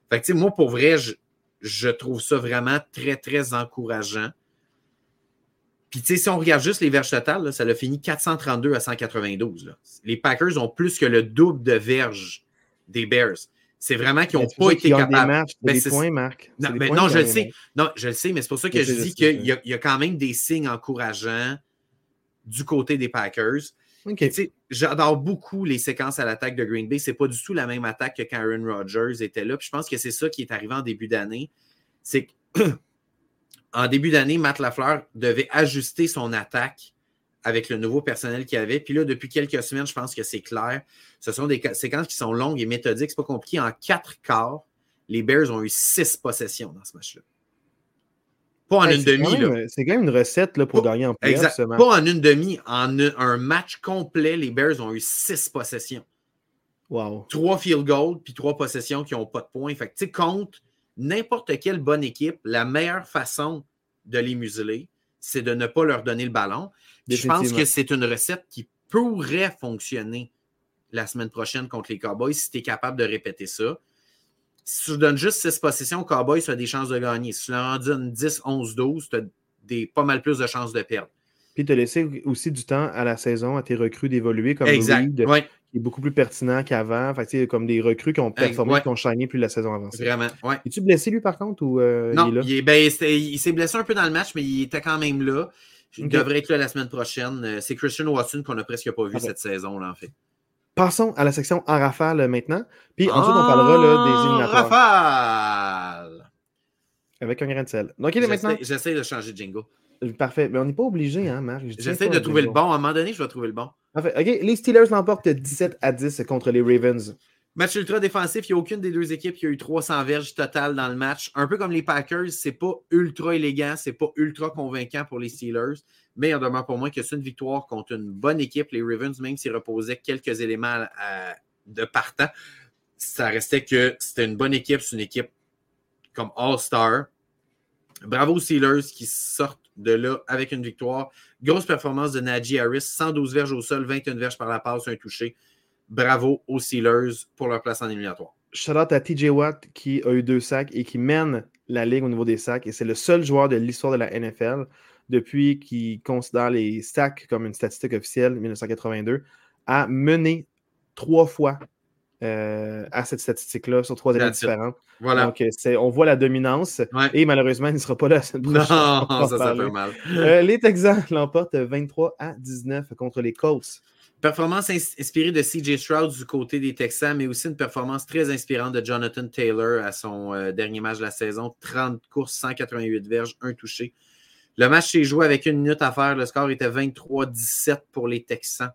Fait moi, pour vrai, je trouve ça vraiment très, très encourageant. Puis, tu sais, si on regarde juste les verges totales, ça l'a fini 432 à 192. Les Packers ont plus que le double de verges des Bears. C'est vraiment qu'ils n'ont pas été capables. Des, ben, points, Marc. Non, ben, non je le sais. Non, je le sais, mais c'est pour ça que je dis qu'il y, a quand même des signes encourageants du côté des Packers. J'adore beaucoup les séquences à l'attaque de Green Bay. C'est pas du tout la même attaque que quand Aaron Rodgers était là. Puis je pense que c'est ça qui est arrivé en début d'année. C'est que [CLEARS THROAT] en début d'année, Matt Lafleur devait ajuster son attaque avec le nouveau personnel qu'il avait. Puis là, depuis quelques semaines, je pense que c'est clair. Ce sont des séquences qui sont longues et méthodiques. C'est pas compliqué. En quatre quarts, les Bears ont eu six possessions dans ce match-là. Pas en une demi. C'est quand même une recette là, pour gagner en. Pas en une demi. En un match complet, les Bears ont eu six possessions. Wow. Trois field goals puis trois possessions qui n'ont pas de points. Fait que, tu sais, compte n'importe quelle bonne équipe, la meilleure façon de les museler, c'est de ne pas leur donner le ballon. Je pense que c'est une recette qui pourrait fonctionner la semaine prochaine contre les Cowboys si tu es capable de répéter ça. Si tu donnes juste 6 possessions aux Cowboys, tu as des chances de gagner. Si tu leur en donnes 10, 11, 12, tu as des, pas mal plus de chances de perdre. Puis tu as laissé aussi du temps à la saison à tes recrues d'évoluer comme exact. qui est beaucoup plus pertinent qu'avant. Fait comme des recrues qui ont performé, qui ont shiny plus la saison avancée. Vraiment, ouais. Es-tu blessé lui par contre ou euh, Non, il, est ben, il s'est blessé un peu dans le match, mais il était quand même là. Il devrait être là la semaine prochaine. Euh, c'est Christian Watson qu'on a presque pas vu cette saison-là, en fait. Passons à la section en rafale euh, maintenant. Puis ensuite, on parlera là, des éliminatoires. rafale! Avec un grain de sel. Donc, il est maintenant. J'essaie de changer de jingle. Parfait. Mais on n'est pas obligé, hein, Marc? J'essaie de trouver le bon. À un moment donné, je vais trouver le bon. Parfait. OK. Les Steelers l'emportent 17 à 10 contre les Ravens. Match ultra défensif. Il n'y a aucune des deux équipes qui a eu 300 verges totales dans le match. Un peu comme les Packers, c'est pas ultra élégant, c'est pas ultra convaincant pour les Steelers. Mais il en demeure pour moi que c'est une victoire contre une bonne équipe. Les Ravens, même s'ils reposaient quelques éléments de partant, ça restait que c'était une bonne équipe. C'est une équipe comme All-Star. Bravo aux Steelers qui sortent de là avec une victoire. Grosse performance de Najee Harris, 112 verges au sol, 21 verges par la passe, un touché. Bravo aux Steelers pour leur place en éliminatoire. Shout out à TJ Watt qui a eu deux sacs et qui mène la ligue au niveau des sacs. Et c'est le seul joueur de l'histoire de la NFL depuis qu'il considère les sacs comme une statistique officielle, 1982, à mener trois fois euh, à cette statistique-là sur trois années différentes. Voilà. Donc, on voit la dominance et malheureusement, il ne sera pas là prochaine. [LAUGHS] Non, ça, ça fait mal. Euh, les Texans l'emportent 23 à 19 contre les Colts. Performance inspirée de CJ Stroud du côté des Texans, mais aussi une performance très inspirante de Jonathan Taylor à son euh, dernier match de la saison. 30 courses, 188 verges, un touché. Le match s'est joué avec une minute à faire. Le score était 23-17 pour les Texans.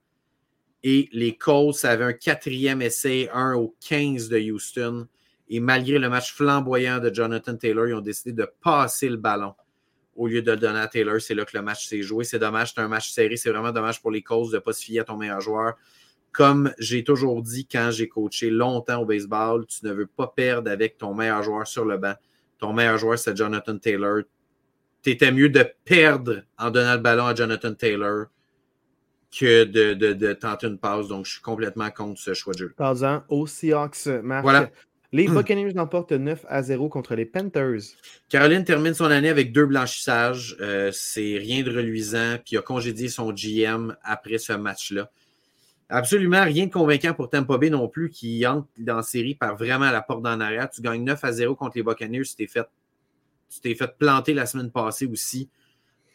Et les Colts avaient un quatrième essai, un au 15 de Houston. Et malgré le match flamboyant de Jonathan Taylor, ils ont décidé de passer le ballon au lieu de le donner à Taylor. C'est là que le match s'est joué. C'est dommage, c'est un match serré. C'est vraiment dommage pour les Colts de ne pas se fier à ton meilleur joueur. Comme j'ai toujours dit quand j'ai coaché longtemps au baseball, tu ne veux pas perdre avec ton meilleur joueur sur le banc. Ton meilleur joueur, c'est Jonathan Taylor. Tu étais mieux de perdre en donnant le ballon à Jonathan Taylor que de, tenter une passe. Donc, je suis complètement contre ce choix de jeu. Parlant au Seahawks, Marc. Voilà. Les Buccaneers l'emportent 9 à 0 contre les Panthers. Caroline termine son année avec deux blanchissages. Euh, c'est rien de reluisant. Puis il a congédié son GM après ce match-là. Absolument rien de convaincant pour Tampa Bay non plus, qui entre dans la série par vraiment la porte d'en arrière. Tu gagnes 9 à 0 contre les Buccaneers. Tu t'es fait, fait planter la semaine passée aussi.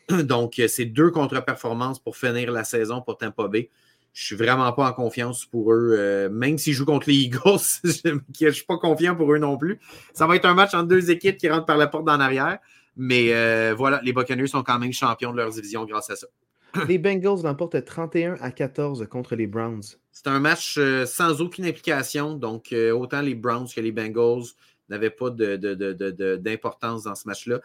[CLEARS THROAT] Donc, c'est deux contre-performances pour finir la saison pour Tampa Bay. Je suis vraiment pas en confiance pour eux. Euh, même s'ils jouent contre les Eagles, [LAUGHS] je ne suis pas confiant pour eux non plus. Ça va être un match entre deux équipes qui rentrent par la porte d'en arrière. Mais euh, voilà, les Buccaneers sont quand même champions de leur division grâce à ça. [CLEARS THROAT] Les Bengals l'emportent 31 à 14 contre les Browns. C'est un match euh, sans aucune implication. Donc, autant les Browns que les Bengals n'avaient pas d'importance dans ce match-là.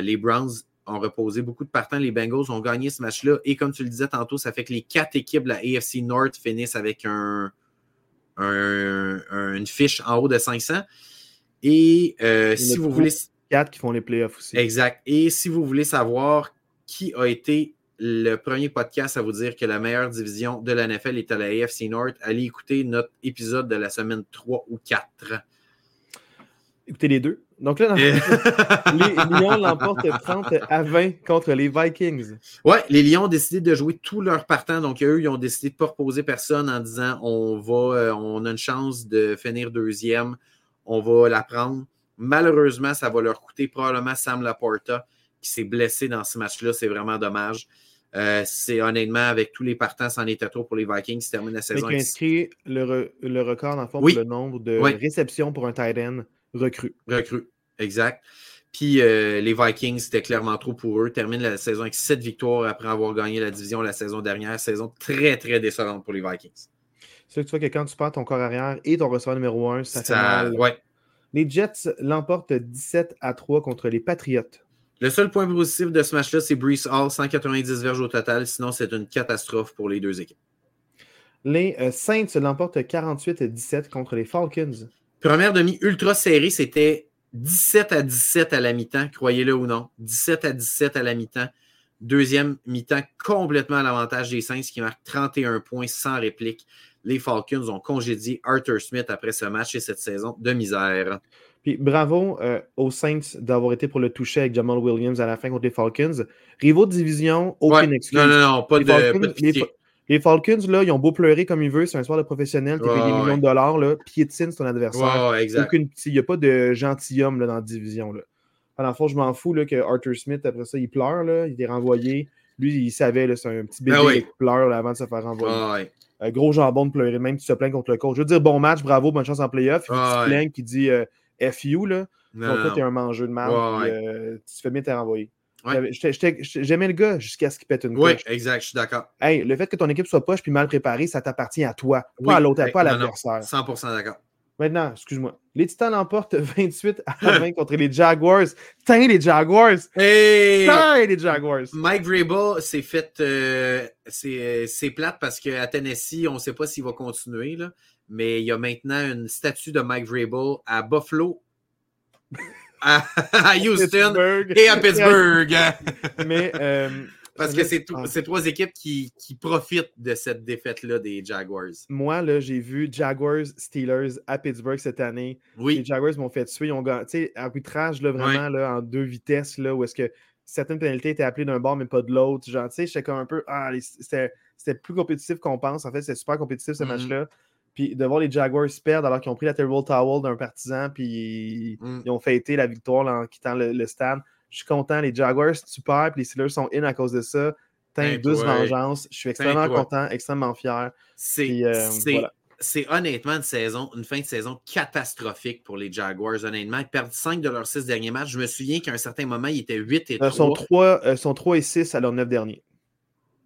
les Browns ont reposé beaucoup de partants. Les Bengals ont gagné ce match-là. Et comme tu le disais tantôt, ça fait que les quatre équipes de la AFC North finissent avec un, une fiche en haut de 500. Et euh, si vous voulez. Quatre qui font les playoffs aussi. Exact. Et si vous voulez savoir qui a été le premier podcast à vous dire que la meilleure division de la NFL est à la AFC North, allez écouter notre épisode de la semaine 3 ou 4. Écoutez les deux. Donc là, les [LAUGHS] Lions l'emportent 30 à 20 contre les Vikings. Ouais, les Lions ont décidé de jouer tous leurs partants. Donc, eux, ils ont décidé de ne pas reposer personne en disant on va, euh, on a une chance de finir deuxième, on va la prendre. Malheureusement, ça va leur coûter probablement Sam Laporta qui s'est blessé dans ce match-là. C'est vraiment dommage. Euh, c'est honnêtement, avec tous les partants, c'en était trop pour les Vikings. Ils terminent la saison. Ils inscrit le, le, record, dans le fond, pour le nombre de réceptions pour un tight end recru. Recru, exact. Puis euh, les Vikings, c'était clairement trop pour eux. Terminent la saison avec sept victoires après avoir gagné la division la saison dernière. Saison très, très décevante pour les Vikings. C'est que tu vois que quand tu perds ton corps arrière et ton receveur numéro un, ça, fait mal. Ouais. Les Jets l'emportent 17 à 3 contre les Patriots. Le seul point positif de ce match-là, c'est Brees Hall, 190 verges au total. Sinon, c'est une catastrophe pour les deux équipes. Les euh, Saints l'emportent 48 à 17 contre les Falcons. Première demi ultra serrée, c'était 17 à 17 à la mi-temps, croyez-le ou non. 17 à 17 à la mi-temps. Deuxième mi-temps, complètement à l'avantage des Saints qui marquent 31 points sans réplique. Les Falcons ont congédié Arthur Smith après ce match et cette saison de misère. Puis bravo euh, aux Saints d'avoir été pour le toucher avec Jamal Williams à la fin contre les Falcons. Rivaux de division, aucune excuse. Non, non, non, pas de, Falcons, les Falcons, là, ils ont beau pleurer comme ils veulent, c'est un sport de professionnel, tu payé des millions de dollars, là, piétine ton adversaire. il n'y a pas de gentilhomme là, dans la division. Là. À la fois, je m'en fous là, que Arthur Smith, après ça, il pleure, là, il est renvoyé. Lui, il savait, c'est un petit bébé ah qui pleure avant de se faire renvoyer. Un gros jambon de pleurer, même si tu te plains contre le coach. Je veux dire, bon match, bravo, bonne chance en playoff. Il te plains qui dit euh, FU, là. Non, toi, t'es un mangeur de mal. Euh, tu te fais bien te renvoyer. J'aimais le gars jusqu'à ce qu'il pète une Oui, exact, je suis d'accord. Hey, le fait que ton équipe soit poche puis mal préparée, ça t'appartient à toi, pas à l'autre, pas à l'adversaire. 100% d'accord. Maintenant, excuse-moi. Les Titans l'emportent [LAUGHS] 28 à 20 [LAUGHS] contre les Jaguars. Tain, les Jaguars! Hey! les Jaguars! Mike Vrabel s'est fait. Euh, c'est plate parce qu'à Tennessee, on ne sait pas s'il va continuer, là, mais il y a maintenant une statue de Mike Vrabel à Buffalo [LAUGHS] [LAUGHS] à, Houston Pittsburgh. et à Pittsburgh. [LAUGHS] Mais euh, Parce que c'est ah. c'est trois équipes qui, qui profitent de cette défaite-là des Jaguars. moi, là, j'ai vu Jaguars, Steelers à Pittsburgh cette année. Les Jaguars m'ont fait tuer. Ils ont gagné. Arbitrage, là, vraiment, là, en deux vitesses, là, où est-ce que certaines pénalités étaient appelées d'un bord, mais pas de l'autre. Genre, tu sais, j'étais comme un peu. Ah, c'était plus compétitif qu'on pense. En fait, c'était super compétitif ce Mhm. match-là. Puis de voir les Jaguars perdre alors qu'ils ont pris la terrible towel d'un partisan, puis Mm. ils ont fêté la victoire en quittant le, le stade. Je suis content. Les Jaguars, tu perds, puis les Steelers sont in à cause de ça. T'as une Tain-toi. douce vengeance. Je suis extrêmement Tain-toi. content, extrêmement fier. c'est euh, c'est- voilà. honnêtement une saison, une fin de saison catastrophique pour les Jaguars. Honnêtement, ils perdent 5 de leurs 6 derniers matchs. Je me souviens qu'à un certain moment, ils étaient 8 et 3. Ils sont 3, euh, sont 3 et 6 à leurs 9 derniers.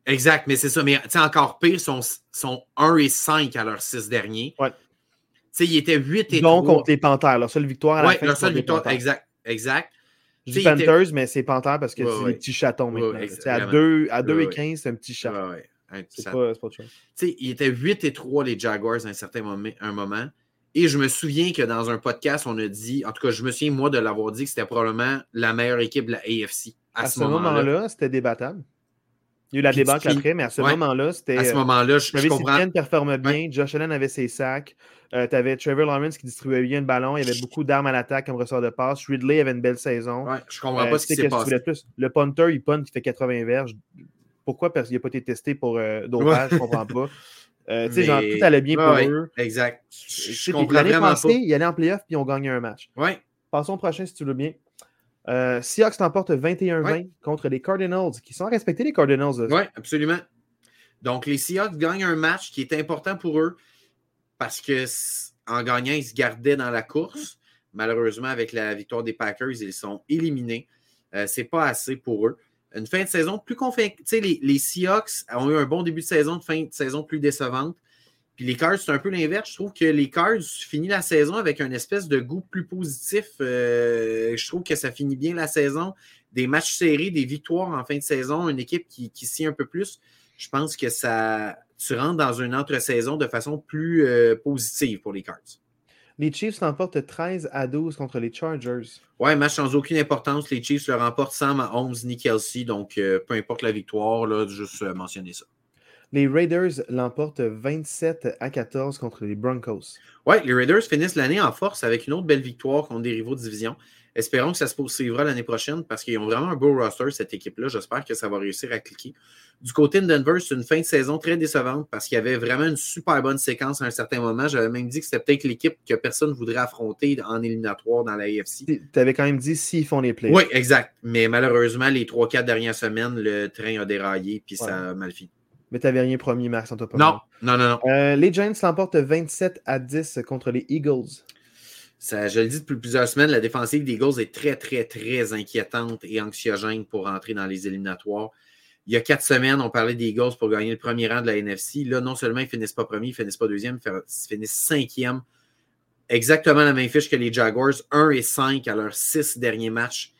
Exact, mais c'est ça. Mais encore pire, ils sont, sont 1 et 5 à leurs 6 derniers. Ouais. Tu sais, ils étaient 8 et Donc 3. contre les Panthers. Leur seule victoire à la Ouais, fin. leur seule victoire. Panthers. Exact. Exact. Je dis était- Panthers, mais c'est Panthers parce que Ouais, c'est des petits chatons maintenant. à vraiment. 2, à 2 Ouais, et ouais. 15, c'est un petit chat. C'est pas, pas sais, ils étaient 8 et 3, les Jaguars, à un certain moment, un moment. Et je me souviens que dans un podcast, on a dit, en tout cas, je me souviens, moi, de l'avoir dit que c'était probablement la meilleure équipe de la AFC à, À, ce, ce moment-là. moment-là, c'était débattable. Il y a eu la débâcle après, mais à ce Ouais. moment-là, c'était. à ce euh, moment-là, je, je comprends. Performe bien, Josh Allen avait ses sacs, euh, tu avais Trevor Lawrence qui distribuait bien le ballon, il y avait beaucoup d'armes à l'attaque comme ressort de passe, Ridley avait une belle saison. Ouais, je comprends Euh, pas ce qui s'est qu'est-ce que tu passé. plus? Le punter, il punt, il fait 80 verges. Pourquoi? Parce qu'il n'a pas été testé pour euh, dopage, je comprends pas. [LAUGHS] Euh, tu sais, genre, tout allait bien pour eux. Exact. Je, je comprends vraiment passée, il allait en playoff puis ils ont gagné un match. pas. Ouais. Passons au prochain si tu veux bien. Euh, Seahawks t'emporte 21-20 Ouais. contre les Cardinals, qui sont respectés les Cardinals. Oui, absolument. Donc, les Seahawks gagnent un match qui est important pour eux parce que en gagnant, ils se gardaient dans la course. Malheureusement, avec la victoire des Packers, ils sont éliminés. Euh, c'est pas assez pour eux. Une fin de saison plus convaincante. Tu sais, les, les Seahawks ont eu un bon début de saison, une fin de saison plus décevante. Puis les Cards, c'est un peu l'inverse. Je trouve que les Cards finissent la saison avec un espèce de goût plus positif. Euh, je trouve que ça finit bien la saison. Des matchs serrés, des victoires en fin de saison, une équipe qui, qui scie un peu plus. Je pense que ça, tu rentres dans une entre-saison de façon plus euh, positive pour les Cards. Les Chiefs t'emportent 13 à 12 contre les Chargers. Ouais, match sans aucune importance. Les Chiefs le remportent sans Mahomes ni Kelsey. Donc, euh, peu importe la victoire, là, juste mentionner ça. Les Raiders l'emportent 27 à 14 contre les Broncos. Ouais, les Raiders finissent l'année en force avec une autre belle victoire contre des rivaux de division. Espérons que ça se poursuivra l'année prochaine parce qu'ils ont vraiment un beau roster, cette équipe-là. J'espère que ça va réussir à cliquer. Du côté de Denver, c'est une fin de saison très décevante parce qu'il y avait vraiment une super bonne séquence à un certain moment. J'avais même dit que c'était peut-être l'équipe que personne ne voudrait affronter en éliminatoire dans la AFC. Tu avais quand même dit s'ils font les plays. Oui, exact. Mais malheureusement, les 3-4 dernières semaines, le train a déraillé puis ça a mal fini. Mais tu n'avais rien promis, Max, t'a pas Non, non, non, non. Euh, les Giants l'emportent 27 à 10 contre les Eagles. Ça, je le dis depuis plusieurs semaines, la défensive des Eagles est très, très, très inquiétante et anxiogène pour entrer dans les éliminatoires. Il y a quatre semaines, on parlait des Eagles pour gagner le premier rang de la NFC. Là, non seulement ils ne finissent pas premier, ils ne finissent pas deuxième, ils finissent cinquième. Exactement la même fiche que les Jaguars, 1 et 5 à leurs six derniers matchs.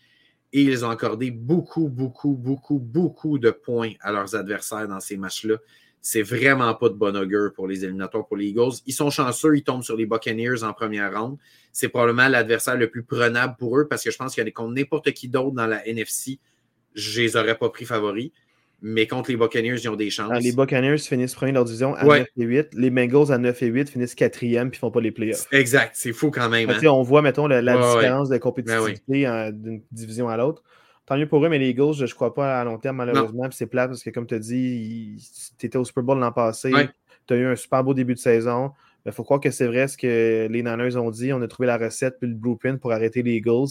Et ils ont accordé beaucoup, beaucoup, beaucoup, beaucoup de points à leurs adversaires dans ces matchs-là. C'est vraiment pas de bon augure pour les éliminatoires pour les Eagles. Ils sont chanceux, ils tombent sur les Buccaneers en première ronde. C'est probablement l'adversaire le plus prenable pour eux parce que je pense qu'il y a contre n'importe qui d'autre dans la NFC, je les aurais pas pris favoris. Mais contre les Buccaneers, ils ont des chances. Les Buccaneers finissent premier de leur division à Ouais. 9 et 8. Les Bengals à 9 et 8 finissent quatrième puis ne font pas les playoffs. Exact, c'est fou quand même. Hein. On voit, mettons, la, la Ouais, ouais. différence de compétitivité euh, d'une division à l'autre. Tant mieux pour eux, mais les Eagles, je ne crois pas à long terme, malheureusement. Puis c'est plate parce que, comme tu as dit, tu étais au Super Bowl l'an passé. Tu as eu un super beau début de saison. Il faut croire que c'est vrai ce que les Niners ont dit. On a trouvé la recette puis le blueprint pour arrêter les Eagles.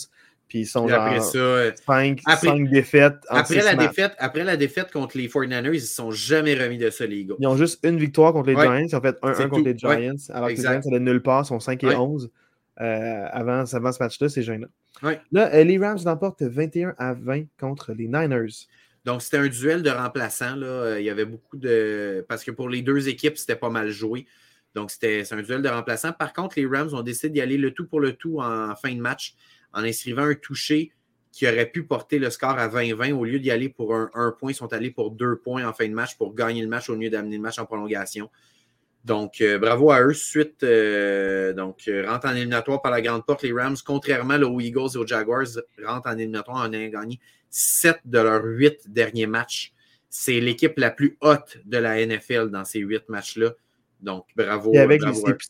Puis ils sont Puis après genre ça, euh, 5, après- défaites. en après, la matchs. défaite, après la défaite contre les 49ers, ils ne se sont jamais remis de ça, les Eagles. Ils ont juste une victoire contre les Ouais. Giants. Ils ont fait 1-1 C'est contre les Giants. Ouais. Alors que les. Giants allaient nulle part. Ils sont 5 et Ouais. 11 euh, avant, avant ce match-là. C'est gênant. Là, euh, les Rams l'emportent 21 à 20 contre les Niners. Donc, c'était un duel de remplaçants. Là. Euh, Il y avait beaucoup de. Parce que pour les deux équipes, c'était pas mal joué. Donc, c'était c'est un duel de remplaçants. Par contre, les Rams ont décidé d'y aller le tout pour le tout en fin de match en inscrivant un touché qui aurait pu porter le score à 20-20. Au lieu d'y aller pour un, point, ils sont allés pour deux points en fin de match pour gagner le match au lieu d'amener le match en prolongation. Donc, euh, bravo à eux. Suite, euh, donc, euh, en éliminatoire par la grande porte. Les Rams, contrairement aux Eagles et aux Jaguars, rentrent en éliminatoire en ayant gagné 7 de leurs 8 derniers matchs. C'est l'équipe la plus haute de la NFL dans ces 8 matchs-là. Donc, bravo. Et avec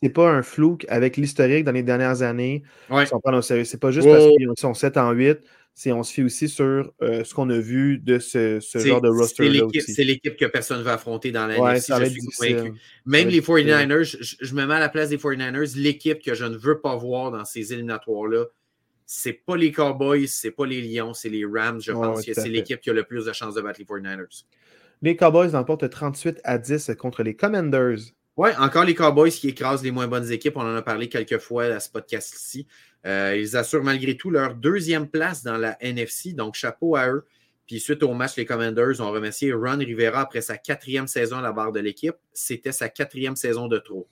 c'est pas un flou avec l'historique dans les dernières années. Ouais. C'est pas juste parce qu'ils sont 7 en 8 on se fie aussi sur euh, ce qu'on a vu de ce, ce genre de roster-là C'est l'équipe que personne ne va affronter dans la ouais, je suis convaincu. Même les 49ers, je, me mets à la place des 49ers, l'équipe que je ne veux pas voir dans ces éliminatoires-là, c'est pas les Cowboys, c'est pas les Lions, c'est les Rams. Je pense que c'est l'équipe qui a le plus de chances de battre les 49ers. Les Cowboys l'emportent 38 à 10 contre les Commanders. Oui, encore les Cowboys qui écrasent les moins bonnes équipes. On en a parlé quelques fois à ce podcast-ci. Euh, ils assurent malgré tout leur deuxième place dans la NFC, donc chapeau à eux. Puis suite au match, les Commanders ont remercié Ron Rivera après sa quatrième saison à la barre de l'équipe. C'était sa quatrième saison de trop.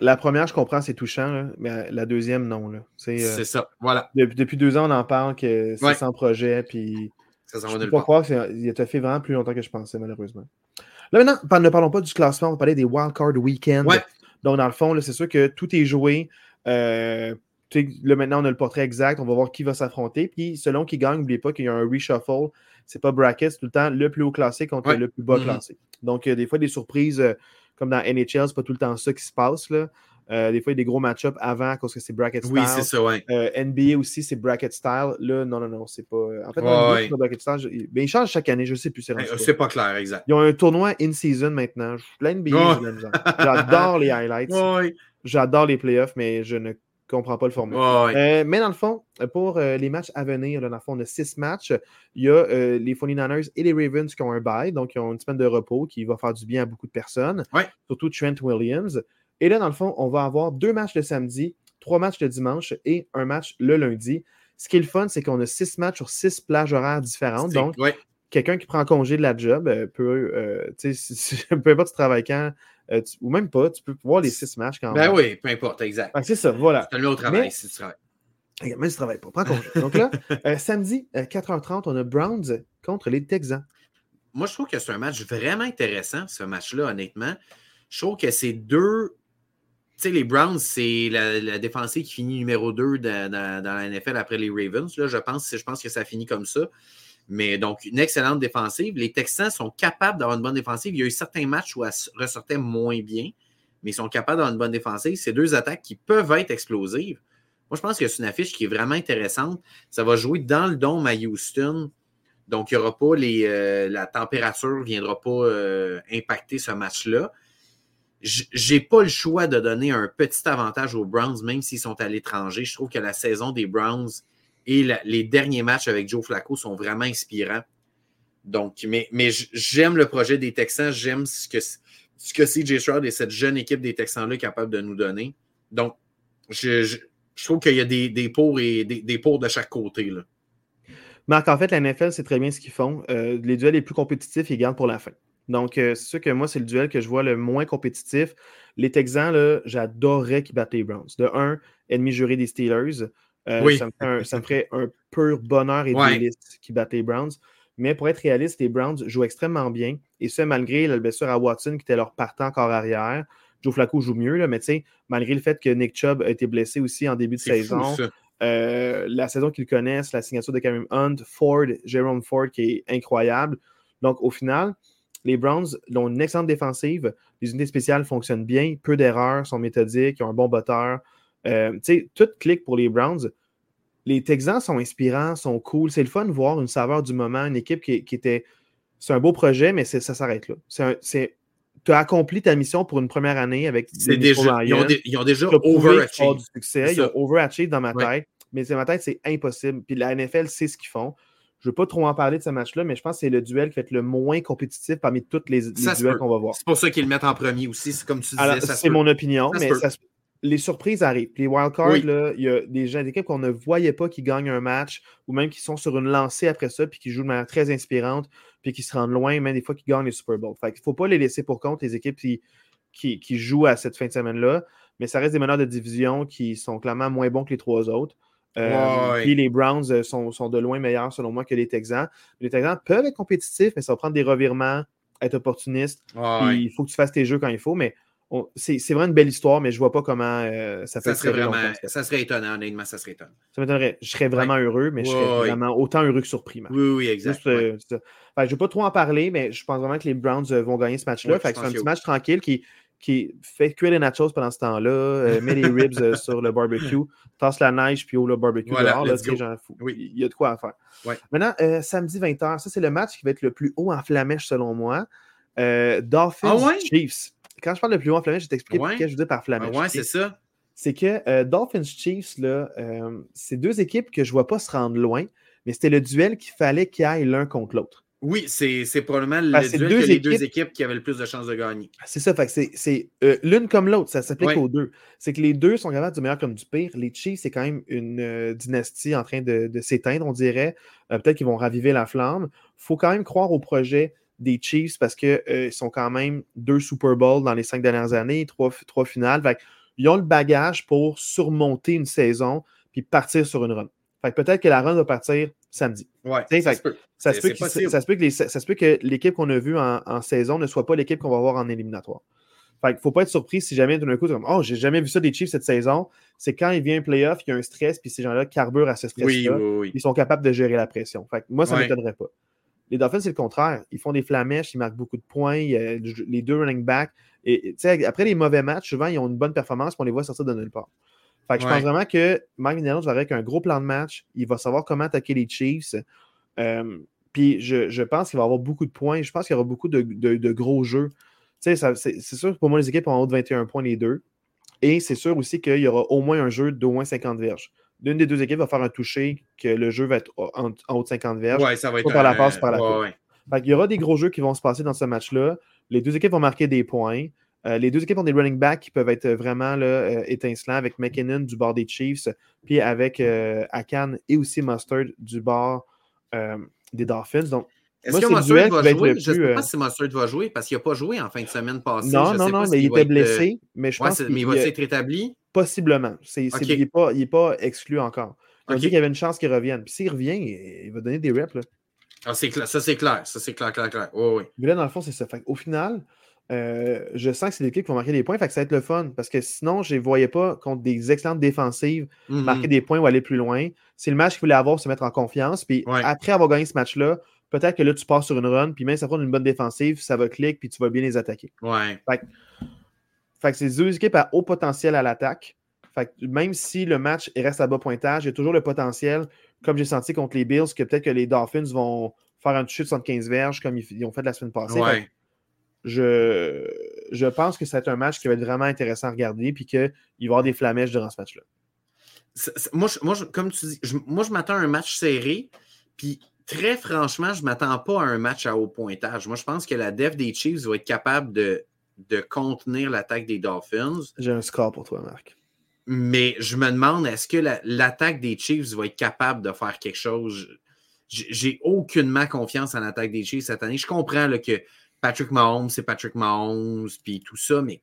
La première, je comprends, c'est touchant, mais la deuxième, non. Euh, c'est ça, voilà. Depuis, deux ans, on en parle que c'est sans projet, puis ça je ne peux pas croire qu'il a fait vraiment plus longtemps que je pensais, malheureusement. Là, maintenant, ne parlons pas du classement, on va parler des wildcard weekend. Donc, dans le fond, c'est sûr que tout est joué. Euh, là, maintenant, on a le portrait exact. On va voir qui va s'affronter. Puis, selon qui gagne, n'oubliez pas qu'il y a un reshuffle. C'est pas bracket, c'est tout le temps le plus haut classé contre le plus bas mm-hmm. classé. Donc, des fois, des surprises, euh, comme dans NHL, c'est pas tout le temps ça qui se passe. Là. Euh, des fois, il y a des gros match-ups avant parce que c'est bracket style. Oui, c'est ça, ouais. NBA aussi, c'est bracket style. Là, non, non, non, c'est pas. En fait, NBA, pas bracket style. Mais ben, ils changent chaque année, je sais plus. C'est ben, pas clair, exact. Ils ont un tournoi in-season maintenant. L'NBA, J'adore les highlights. J'adore les playoffs, mais je ne comprends pas le format. Euh, mais dans le fond, pour euh, les matchs à venir, là, dans le fond, on a six matchs. Il y a euh, les 49ers et les Ravens qui ont un bye, donc ils ont une semaine de repos qui va faire du bien à beaucoup de personnes, surtout Trent Williams. Et là, dans le fond, on va avoir deux matchs le samedi, trois matchs le dimanche et un match le lundi. Ce qui est le fun, c'est qu'on a six matchs sur six plages horaires différentes. Donc, quelqu'un qui prend congé de la job peut, tu sais, [LAUGHS] peu importe tu travailles quand, euh, ou même pas, tu peux voir les six matchs quand ben même. Ben oui, peu importe, exact. c'est ça, voilà. Tu as au travail si tu travailles. Mais tu travailles pas, prends congé. Donc là, [LAUGHS] euh, samedi, 4h30, euh, on a Browns contre les Texans. Moi, je trouve que c'est un match vraiment intéressant, ce match-là, honnêtement. Je trouve que c'est deux. Les Browns, c'est la, défensive qui finit numéro 2 dans, la NFL après les Ravens. Je, pense, que ça finit comme ça. Mais donc, une excellente défensive. Les Texans sont capables d'avoir une bonne défensive. Il y a eu certains matchs où elle ressortait moins bien, mais ils sont capables d'avoir une bonne défensive. C'est deux attaques qui peuvent être explosives. Moi, je pense que c'est une affiche qui est vraiment intéressante. Ça va jouer dans le dôme à Houston. Donc, il y aura pas euh, la température ne viendra pas euh, impacter ce match-là. J'ai pas le choix de donner un petit avantage aux Browns, même s'ils sont à l'étranger. Je trouve que la saison des Browns et les derniers matchs avec Joe Flacco sont vraiment inspirants. Donc, mais, j'aime le projet des Texans, j'aime ce que, ce que CJ Stroud et cette jeune équipe des Texans-là capable de nous donner. Donc, je, trouve qu'il y a des, des pour et des, des de chaque côté. Là. Marc, en fait, la NFL, c'est très bien ce qu'ils font. Euh, les duels les plus compétitifs, ils gardent pour la fin. Donc, euh, c'est sûr que moi, c'est le duel que je vois le moins compétitif. Les Texans, j'adorerais qu'ils battent les Browns. De un, ennemi juré des Steelers. Euh, ça, me ferait un, pur bonheur et délice qui battent les Browns. Mais pour être réaliste, les Browns jouent extrêmement bien. Et ça, malgré la blessure à Watson, qui était leur partant encore arrière. Joe Flacco joue mieux, là, mais tu sais, malgré le fait que Nick Chubb a été blessé aussi en début de saison, euh, la saison qu'ils connaissent, la signature de Kareem Hunt, Ford, Jerome Ford, qui est incroyable. Donc, au final, les Browns ont une excellente défensive. Les unités spéciales fonctionnent bien, peu d'erreurs, sont méthodiques, ils ont un bon botteur. Euh, tu sais, tout clique pour les Browns. Les Texans sont inspirants, sont cool. C'est le fun de voir une saveur du moment, une équipe qui, était. C'est un beau projet, mais ça s'arrête là. tu as accompli ta mission pour une première année avec des déjà, ils, ont ils, ont déjà overachieved. du succès. Ils ont overachieved dans ma tête. Mais dans ma tête, c'est impossible. Puis la NFL sait ce qu'ils font. Je ne veux pas trop en parler de ce match-là, mais je pense que c'est le duel qui va être le moins compétitif parmi tous les, duels qu'on va voir. C'est pour ça qu'ils le mettent en premier aussi. C'est comme tu disais. C'est mon opinion, mais ça, les surprises arrivent. Les wildcards, il y a des gens d'équipe qu'on ne voyait pas qui gagnent un match ou même qui sont sur une lancée après ça puis qui jouent de manière très inspirante puis qui se rendent loin, même des fois qui gagnent les Super Bowl. Fait il ne faut pas les laisser pour compte, les équipes qui, qui, jouent à cette fin de semaine-là. Mais ça reste des meneurs de division qui sont clairement moins bons que les trois autres. Euh, puis les Browns euh, sont, sont, de loin meilleurs, selon moi, que les Texans. Les Texans peuvent être compétitifs, mais ça va prendre des revirements être opportuniste. Ouais. Il faut que tu fasses tes jeux quand il faut, mais c'est c'est vraiment une belle histoire, mais je vois pas comment euh, ça peut Ça serait vraiment. ça. Ça serait étonnant, honnêtement, ça serait étonnant. Ça m'étonnerait. Je serais vraiment heureux, mais je serais Ouais, vraiment autant heureux que surpris. Oui, oui, exact. Euh, je ne vais pas trop en parler, mais je pense vraiment que les Browns euh, vont gagner ce match-là. C'est un petit match tranquille qui, qui fait cuire les nachos pendant ce temps-là, euh, met les ribs euh, sur le barbecue, tasse la neige, puis au le barbecue Voilà, dehors. Là, genre, faut- Oui. Il y a de quoi à faire. Ouais. Maintenant, euh, samedi 20h, ça c'est le match qui va être le plus haut en flamèche selon moi. Dolphins Ah ouais? Chiefs. Quand je parle de plus haut en flamèche, je vais t'expliquer Ouais. ce que je veux dire par Ah flamèche. ouais, ok? c'est ça. c'est que Dolphins Chiefs, là, c'est deux équipes que je ne vois pas se rendre loin, mais c'était le duel qu'il fallait qu'ils aillent l'un contre l'autre. Oui, c'est probablement le Ah, duel deux que les deux équipes- qui avaient le plus de chances de gagner. C'est ça, c'est- euh, l'une comme l'autre, ça s'applique Ouais. aux deux. C'est que les deux sont capables du meilleur comme du pire. Les Chiefs, c'est quand même une euh, dynastie en train de, de s'éteindre, on dirait. Euh, Peut-être qu'ils vont raviver la flamme. Il faut quand même croire au projet des Chiefs parce qu'ils sont quand même deux Super Bowls dans les cinq dernières années, trois, trois finales. Fait ils ont le bagage pour surmonter une saison puis partir sur une run. Fait peut-être que la run va partir samedi. Ouais, ça fait se peut. Ça C'est- se, peut c'est qu'il- possible. ça se peut que les- ça se peut que l'équipe qu'on a vue en, en saison ne soit pas l'équipe qu'on va voir en éliminatoire. Fait ne faut pas être surpris si jamais d'un coup, c'est comme Oh, j'ai jamais vu ça des Chiefs cette saison. C'est quand il vient un playoff, il y a un stress, puis ces gens-là carburent à ce stress-là. Oui, oui, oui. Ils sont capables de gérer la pression. Fait que moi, ça ne m'étonnerait pas. Les Dolphins, c'est le contraire. Ils font des flamèches, ils marquent beaucoup de points. les deux running backs. Et, après les mauvais matchs, souvent, ils ont une bonne performance, puis on les voit sortir de nulle part. Fait que je pense vraiment que Mike Daniels va avec un gros plan de match. Il va savoir comment attaquer les Chiefs. Euh, puis je, je pense qu'il va avoir beaucoup de points. Je pense qu'il y aura beaucoup de, de- de gros jeux. C'est sûr que pour moi, les équipes ont en haut de 21 points les deux. Et c'est sûr aussi qu'il y aura au moins un jeu d'au moins 50 verges. L'une des deux équipes va faire un toucher que le jeu va être en, en haut de 50 verges. Ouais, ça va être. Par la passe, par la ouais, course. ouais. Fait qu'il y aura des gros jeux qui vont se passer dans ce match-là. Les deux équipes vont marquer des points. Euh, les deux équipes ont des running backs qui peuvent être vraiment là, euh, étincelants avec McKinnon du bord des Chiefs, puis avec euh, Akan et aussi Mustard du bord euh, des Dolphins. Donc, Est-ce que Mustard va jouer? Je ne sais pas si Mustard va jouer parce qu'il n'a pas joué en fin de semaine passée. non, Je non, sais non, pas mais il était être, blessé. Mais je ouais, pense qu'il mais il va être établi. possiblement. C'est, c'est- Ok. il n'est pas, exclu encore. Ils ont Ok. dit qu'il y avait une chance qu'il revienne. Puis s'il revient, il, va donner des reps. Là. Ah, c'est clair. Ça, c'est clair. Ça, c'est clair, clair, clair. Oui, oui. Mais là, dans le fond, c'est ça. Fait au final, euh, je sens que c'est l'équipe qui va marquer des points. Fait que ça va être le fun. Parce que sinon, je ne voyais pas contre des excellentes défensives Mhm. marquer des points ou aller plus loin. C'est le match qu'il voulait avoir, se mettre en confiance. Puis Ouais. après avoir gagné ce match-là, peut-être que là, tu pars sur une run. Puis même si ça prend une bonne défensive, ça va cliquer. Puis tu vas bien les attaquer. Ouais. Fait que c'est deux équipes à haut potentiel à l'attaque. Fait que même si le match reste à bas pointage, il y a toujours le potentiel, comme j'ai senti contre les Bills, que peut-être que les Dolphins vont faire un chute de 75 verges comme ils, ils ont fait la semaine passée. Fait Ouais. Je, je pense que c'est un match qui va être vraiment intéressant à regarder puis qu'il va y avoir des flamèches durant ce match-là. Moi, je- moi, je- comme tu dis, je- moi, je m'attends à un match serré. Puis, très franchement, je ne m'attends pas à un match à haut pointage. Moi, je pense que la def des Chiefs va être capable de, de contenir l'attaque des Dolphins. J'ai un score pour toi, Marc. Mais je me demande, est-ce que la- l'attaque des Chiefs va être capable de faire quelque chose? J'ai j'ai aucunement confiance en l'attaque des Chiefs cette année. Je comprends là, que Patrick Mahomes, c'est Patrick Mahomes, puis tout ça, mais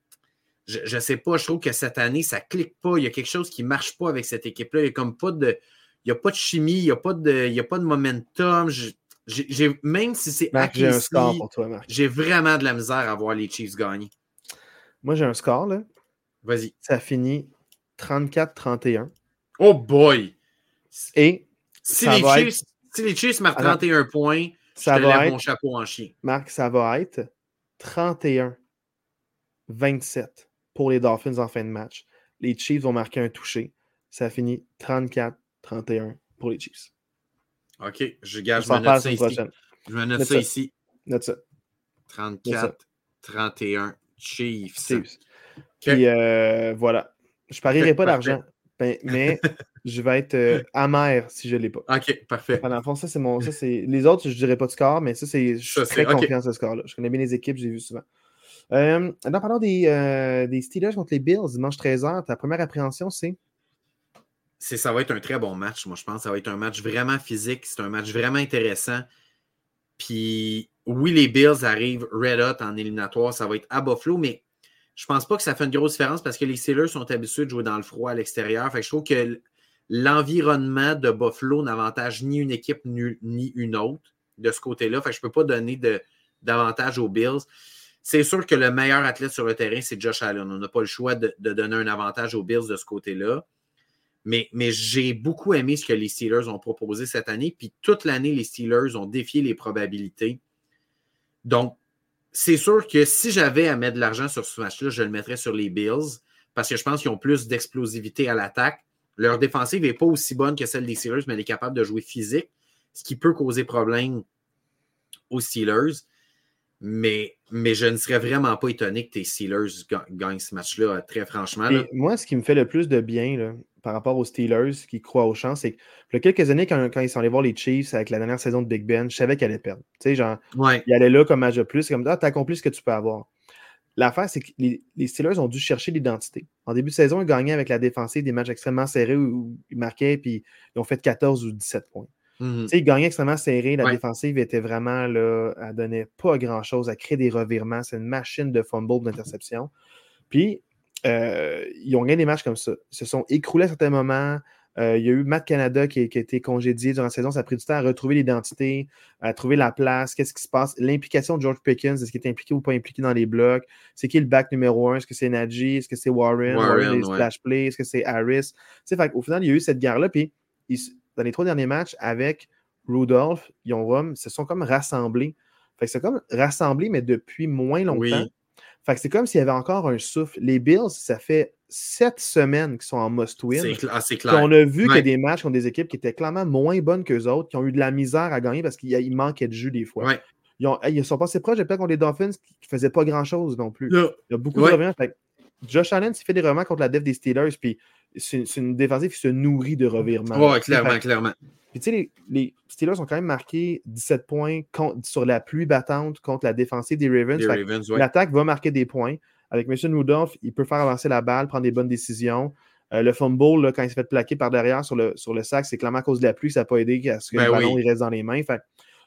je ne sais pas. Je trouve que cette année, ça ne clique pas. Il y a quelque chose qui ne marche pas avec cette équipe-là. Il n'y a comme pas de. Il y a pas de chimie, il n'y a, pas de- il y a pas de momentum. Je- même si c'est j'ai un score pour toi, Marc. j'ai vraiment de la misère à voir les Chiefs gagner. Moi, j'ai un score, là. Vas-y. Ça finit 34-31. Oh boy! Et Si Ça les, va Chiefs, si les Chiefs marquent Attends. 31 points, ça je te va être, mon chapeau en chien. Marc, ça va être 31-27 pour les Dolphins en fin de match. Les Chiefs vont marquer un touché. Ça finit 34-31 pour les Chiefs. OK, je gage, note ça ici. prochaine. Je me note Note ça ça. ici. Note ça. 34, 31, Chiefs. Chiefs. Puis euh, voilà. Je parierai pas d'argent, ben, mais [LAUGHS] je vais être euh, [LAUGHS] amer si je ne l'ai pas. OK, parfait. Le fond, ça, c'est mon. Ça, c'est... Les autres, je ne dirais pas de score, mais ça, c'est. Je suis Ça, très confiant ce score-là. Je connais bien les équipes, j'ai vu souvent. Euh, en parlant des, euh, des Steelers contre les Bills, dimanche 13h, ta première appréhension, c'est? C'est- Ça va être un très bon match, moi, je pense. Ça va être un match vraiment physique. C'est un match vraiment intéressant. Puis, oui, les Bills arrivent red hot en éliminatoire. Ça va être à Buffalo, mais je pense pas que ça fait une grosse différence parce que les Steelers sont habitués de jouer dans le froid à l'extérieur. Fait que je trouve que l'environnement de Buffalo n'avantage ni une équipe ni, une autre de ce côté-là. Fait je peux pas donner davantage aux Bills. C'est sûr que le meilleur athlète sur le terrain, c'est Josh Allen. On n'a pas le choix de, donner un avantage aux Bills de ce côté-là. Mais, mais j'ai beaucoup aimé ce que les Steelers ont proposé cette année. Puis toute l'année, les Steelers ont défié les probabilités. Donc, c'est sûr que si j'avais à mettre de l'argent sur ce match-là, je le mettrais sur les Bills parce que je pense qu'ils ont plus d'explosivité à l'attaque. Leur défensive n'est pas aussi bonne que celle des Steelers, mais elle est capable de jouer physique, ce qui peut causer problème aux Steelers. Mais, mais je ne serais vraiment pas étonné que tes Steelers gagnent ce match-là, très franchement. moi, ce qui me fait le plus de bien par rapport aux Steelers qui croient aux chances, c'est que il y a quelques années, quand, ils sont allés voir les Chiefs avec la dernière saison de Big Ben, je savais qu'elle allait perdre. Tu sais, genre, ils allaient là comme match de plus, comme, ah, t'as accompli ce que tu peux avoir. L'affaire, c'est que les, Steelers ont dû chercher l'identité. En début de saison, ils gagnaient avec la défensive des matchs extrêmement serrés où, ils marquaient, puis ils ont fait 14 ou 17 points. Mhm. Ils gagnaient extrêmement serré. La défensive était vraiment là, elle donnait pas grand-chose, à créer des revirements. C'est une machine de fumble, d'interception. Puis, euh, ils ont gagné des matchs comme ça. Ils se sont écroulés à certains moments. Euh, il y a eu Matt Canada qui, a été congédié durant la saison. Ça a pris du temps à retrouver l'identité, à trouver la place, qu'est-ce qui se passe? L'implication de George Pickens, est-ce qu'il est impliqué ou pas impliqué dans les blocs? C'est qui le back numéro un? Est-ce que c'est Najee? Est-ce que c'est Warren? Warren, splash plays? Est-ce que c'est Harris? Fait, au final, il y a eu cette guerre-là. Puis dans les trois derniers matchs avec Rudolph, ils ont se sont comme rassemblés. Fait que c'est comme rassemblés, mais depuis moins longtemps. Fait que c'est comme s'il y avait encore un souffle. Les Bills, ça fait sept semaines qu'ils sont en must-win. C'est clair. On a vu qu'il y a des matchs contre des équipes qui étaient clairement moins bonnes qu'eux autres, qui ont eu de la misère à gagner parce qu'il manquait de jus des fois. Ils, ont, ils, sont passés proches, peut-être contre les Dolphins qui ne faisaient pas grand-chose non plus. Il y a beaucoup de revenants. Josh Allen s'est fait des revirements contre la def des Steelers, puis c'est une défensive qui se nourrit de revirements. Oui, clairement, clairement. Puis tu sais, les, Steelers ont quand même marqué 17 points sur la pluie battante contre la défensive des Ravens. L'attaque va marquer des points. Avec M. Rudolph, il peut faire avancer la balle, prendre des bonnes décisions. Euh, le fumble, là, quand il se fait plaquer par derrière sur le, sur le sac, c'est clairement à cause de la pluie, ça n'a pas aidé à ce que ben le ballon il reste dans les mains. Fait,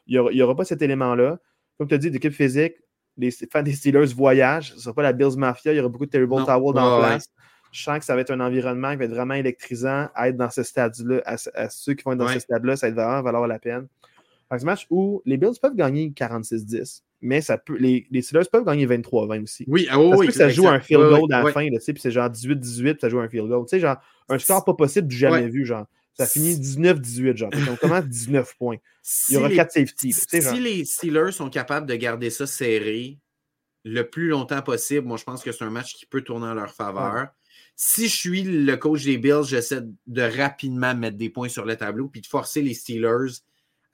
il n'y aura, pas cet élément-là. Comme tu as dit, d'équipe physique, les fans des Steelers voyagent. Ce ne sera pas la Bills Mafia. Il y aura beaucoup de Terrible Towel dans la place. Je sens que ça va être un environnement qui va être vraiment électrisant à être dans ce stade-là. À, ceux qui vont être dans ce stade-là, ça va vraiment valoir la peine. C'est un match où les Bills peuvent gagner 46-10, mais ça peut, les, les Steelers peuvent gagner 23-20 aussi. Oui, ah oui, ça joue un field goal à la fin, puis c'est genre 18-18, ça joue un field goal. Tu sais, genre, un score pas possible du jamais vu, genre. Ça finit 19-18, genre. Donc, comment 19 points? Il y aura 4 safeties. si les Steelers sont capables de garder ça serré le plus longtemps possible, moi, je pense que c'est un match qui peut tourner en leur faveur si je suis le coach des Bills, j'essaie de rapidement mettre des points sur le tableau puis de forcer les Steelers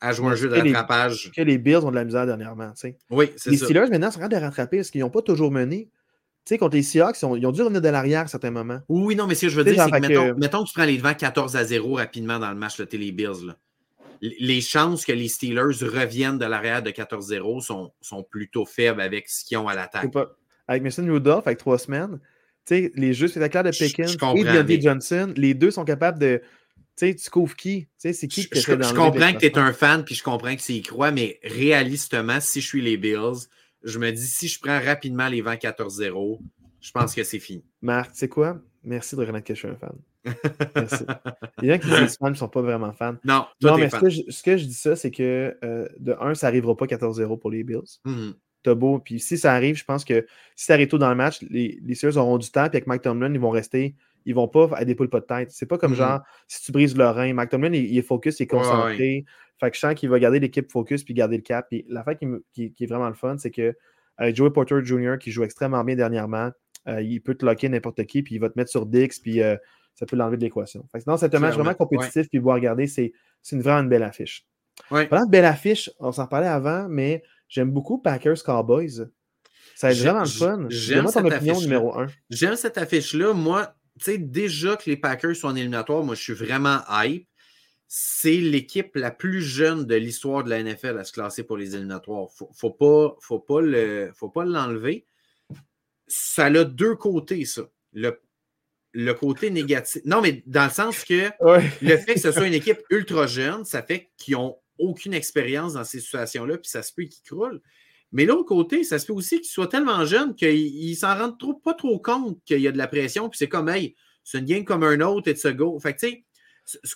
à jouer un jeu de rattrapage. que les Bills ont de la misère dernièrement. Oui, c'est ça. Les Steelers, maintenant, sont en train de rattraper parce qu'ils n'ont pas toujours mené. Tu sais, contre les Seahawks, ils ont, dû revenir de l'arrière à certains moments. Oui, non, mais ce que je veux dire, c'est que, mettons, que tu prends les devants 14 à 0 rapidement dans le match, les Bills. Les chances que les Steelers reviennent de l'arrière de 14-0 sont, sont, plutôt faibles avec ce qu'ils ont à l'attaque. Avec Mason Rudolph, avec trois semaines, les jeux spectaculaires de Pickens et Deontay Johnson, les deux sont capables de. Tu sais, tu couvres qui? c'est qui Je, je, je comprends que tu es un fan, puis je comprends que c'est y croit, mais réalistement, si je suis les Bills, je me dis, si je prends rapidement les vents 14-0, je pense que c'est fini. Marc, tu sais quoi? Merci de reconnaître que je suis un fan. Merci. [LAUGHS] Il y a qui disent fans ne sont pas vraiment fans. Non, non mais ce que, je, ce que, je, dis ça, c'est que euh, de un, ça n'arrivera pas 14-0 pour les Bills. Mm-hmm beau. Puis si ça arrive, je pense que si ça arrive tôt dans le match, les, les Steelers auront du temps. Puis avec Mike Tomlin, ils vont rester. Ils vont pas à des poules pas de tête. C'est pas comme mm-hmm. genre si tu brises le rein. Mike Tomlin, il, est focus, il est concentré. Fait que je sens qu'il va garder l'équipe focus puis garder le cap. Puis la fait qui, est vraiment le fun, c'est que avec Joey Porter Jr., qui joue extrêmement bien dernièrement, euh, il peut te locker n'importe qui, puis il va te mettre sur Dix, puis euh, ça peut l'enlever de l'équation. Non, c'est un match vraiment compétitif, puis vous regarder, c'est une vraiment une belle affiche. Pendant de belle affiche, on s'en parlait avant, mais J'aime beaucoup Packers Cowboys. Ça va être vraiment le fun. J'aime ton opinion numéro un. J'aime cette affiche-là. Moi, tu sais, déjà que les Packers sont en éliminatoire, moi, je suis vraiment hype. C'est l'équipe la plus jeune de l'histoire de la NFL à se classer pour les éliminatoires. Faut, faut pas, faut pas le, faut pas l'enlever. Ça a deux côtés, ça. Le, le côté négatif. Non, mais dans le sens que le fait que ce soit une équipe ultra jeune, ça fait qu'ils ont aucune expérience dans ces situations-là, puis ça se peut qu'ils croulent. Mais l'autre côté, ça se peut aussi qu'ils soient tellement jeunes qu'ils s'en rendent trop, pas trop compte qu'il y a de la pression, puis c'est comme, hey, c'est une game comme un autre, et de se go. Fait que, tu sais,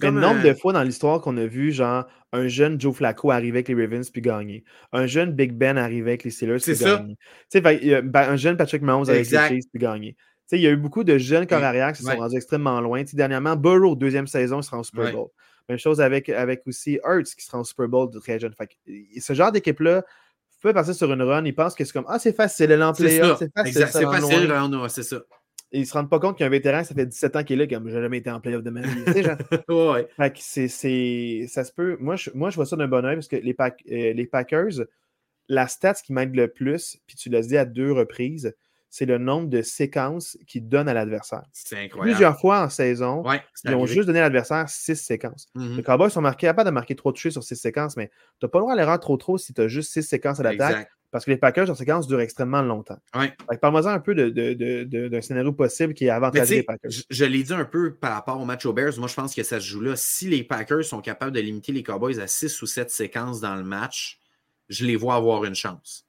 le nombre de fois dans l'histoire qu'on a vu, genre, un jeune Joe Flacco arriver avec les Ravens puis gagner. Un jeune Big Ben arriver avec les Steelers puis gagner. Ben, un jeune Patrick Mahomes avec les Chiefs puis gagner. il y a eu beaucoup de jeunes corps arrière qui se sont rendus extrêmement loin. dernièrement, Burrow, deuxième saison, il sera en Super Bowl. Même chose avec, avec aussi Hurts qui sera en Super Bowl de très jeune. ce genre d'équipe-là peut passer sur une run. Ils pensent que c'est comme Ah, c'est facile, l'emploi, c'est facile. C'est facile, c'est ça ils ne se rendent pas compte qu'il y a un vétéran, ça fait 17 ans qu'il est là, comme j'ai jamais été en playoff de ma vie. [LAUGHS] ouais. Fait que c'est, ça se peut. Moi je, moi, je vois ça d'un bon oeil parce que les, euh, les Packers, la stat qui m'aide le plus, puis tu l'as dit à deux reprises, c'est le nombre de séquences qu'ils donnent à l'adversaire. C'est incroyable. Plusieurs fois en saison, ouais, ils ont juste donné à l'adversaire six séquences. Mm-hmm. Les Cowboys sont marqués, capables de marquer trop touchés sur six séquences, mais tu n'as pas le droit à l'erreur trop trop si tu as juste six séquences à l'attaque. Parce que les Packers, en séquence, durent extrêmement longtemps. Ouais. Parle-moi un peu d'un de, de, scénario possible qui est avantageux les Packers. Je, je l'ai dit un peu par rapport au match aux Bears. Moi, je pense que ça se joue là. Si les Packers sont capables de limiter les Cowboys à 6 ou 7 séquences dans le match, je les vois avoir une chance.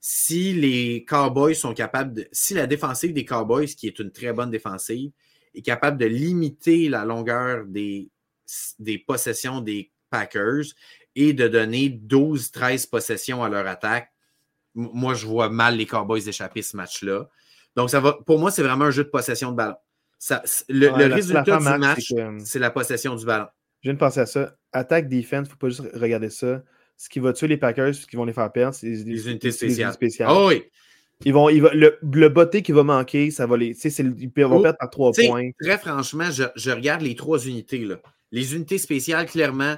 Si les Cowboys sont capables de. Si la défensive des Cowboys, qui est une très bonne défensive, est capable de limiter la longueur des, des possessions des Packers et de donner 12-13 possessions à leur attaque, moi, je vois mal les Cowboys échapper ce match-là. Donc, ça va, pour moi, c'est vraiment un jeu de possession de ballon. le, résultat du match, c'est la possession du ballon. Je viens de penser à ça. Attaque, defense, il ne faut pas juste regarder ça. Ce qui va tuer les Packers, ce qui vont les faire perdre, c'est les, unités spéciales. Oh oui. Ils vont, le, le botté qui va manquer, ça va les. Ils vont oh, perdre par trois points. Très franchement, je, je, regarde les trois unités. Là. Les unités spéciales, clairement,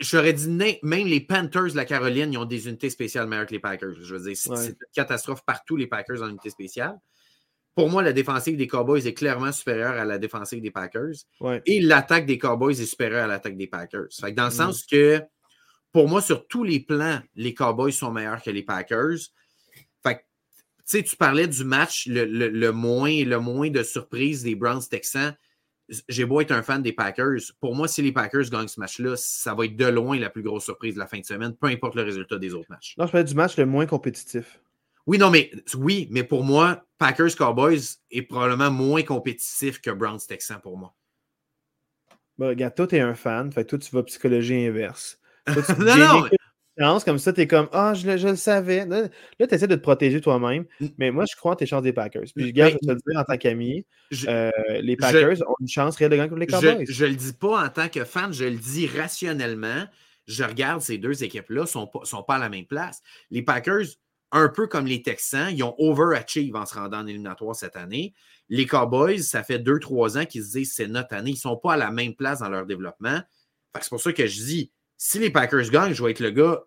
J'aurais dit même les Panthers de la Caroline, ils ont des unités spéciales meilleures que les Packers. Je veux dire, c'est une catastrophe partout, les Packers en unité spéciale. Pour moi, la défensive des Cowboys est clairement supérieure à la défensive des Packers. Et l'attaque des Cowboys est supérieure à l'attaque des Packers. dans le sens que, pour moi, sur tous les plans, les Cowboys sont meilleurs que les Packers. Fait tu parlais du match le, le, moins, le moins de surprise des Browns Texans j'ai beau être un fan des Packers. Pour moi, si les Packers gagnent ce match-là, ça va être de loin la plus grosse surprise de la fin de semaine, peu importe le résultat des autres matchs. Non, je parlais du match le moins compétitif. Oui, non, mais oui, mais pour moi, Packers Cowboys est probablement moins compétitif que Browns Texans pour moi. Bon, regarde, toi, tu es un fan, fait toi, tu vas psychologie inverse. [LAUGHS] non, non, comme ça, tu es comme Ah, je, le savais. Là, tu essaies de te protéger toi-même. Mais moi, je crois en tes chances des Packers. Puis, je garde, je te le dire en tant qu'ami, euh, les Packers ont une chance réelle de gagner contre les Cowboys. Je ne le dis pas en tant que fan, je le dis rationnellement. Je regarde ces deux équipes-là, ne sont pas, sont pas à la même place. Les Packers, un peu comme les Texans, ils ont overachieve en se rendant en éliminatoire cette année. Les Cowboys, ça fait deux, trois ans qu'ils se disent c'est notre année. Ils ne sont pas à la même place dans leur développement. C'est pour ça que je dis si les Packers gagnent, je vais être le gars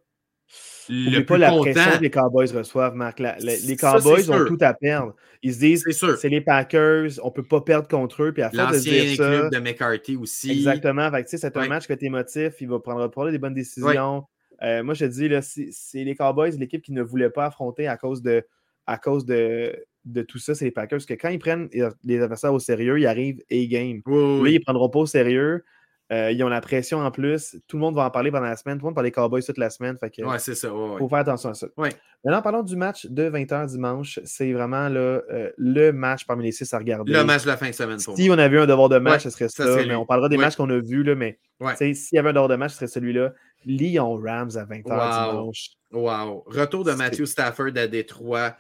le plus pas la pression que les Cowboys reçoivent, Marc. les Cowboys ont tout à perdre. Ils se disent c'est les Packers, on ne peut pas perdre contre eux. Puis à de dire ça, de McCarthy aussi. Exactement. C'est un match que tu émotif. Il va prendre, des bonnes décisions. Euh, moi, je te dis, c'est les Cowboys, l'équipe qui ne voulait pas affronter à cause de, à cause de, de tout ça, c'est les Packers. Parce que quand ils prennent les adversaires au sérieux, ils arrivent A-game. Oui, ils ne prendront pas au sérieux. Euh, ils ont la pression en plus. Tout le monde va en parler pendant la semaine. Tout le monde parle des Cowboys toute la semaine. Fait que, c'est ça. faut faire attention à ça. Ouais. Maintenant, parlons du match de 20h dimanche. C'est vraiment là, euh, le match parmi les six à regarder. Le match de la fin de semaine pour Si on avait un devoir de match, ce serait ça. mais on parlera des matchs qu'on a vus, là, mais s'il y avait un devoir de match, ce serait celui-là. Lyon-Rams à 20h dimanche. Wow. Retour de Matthew Stafford à Détroit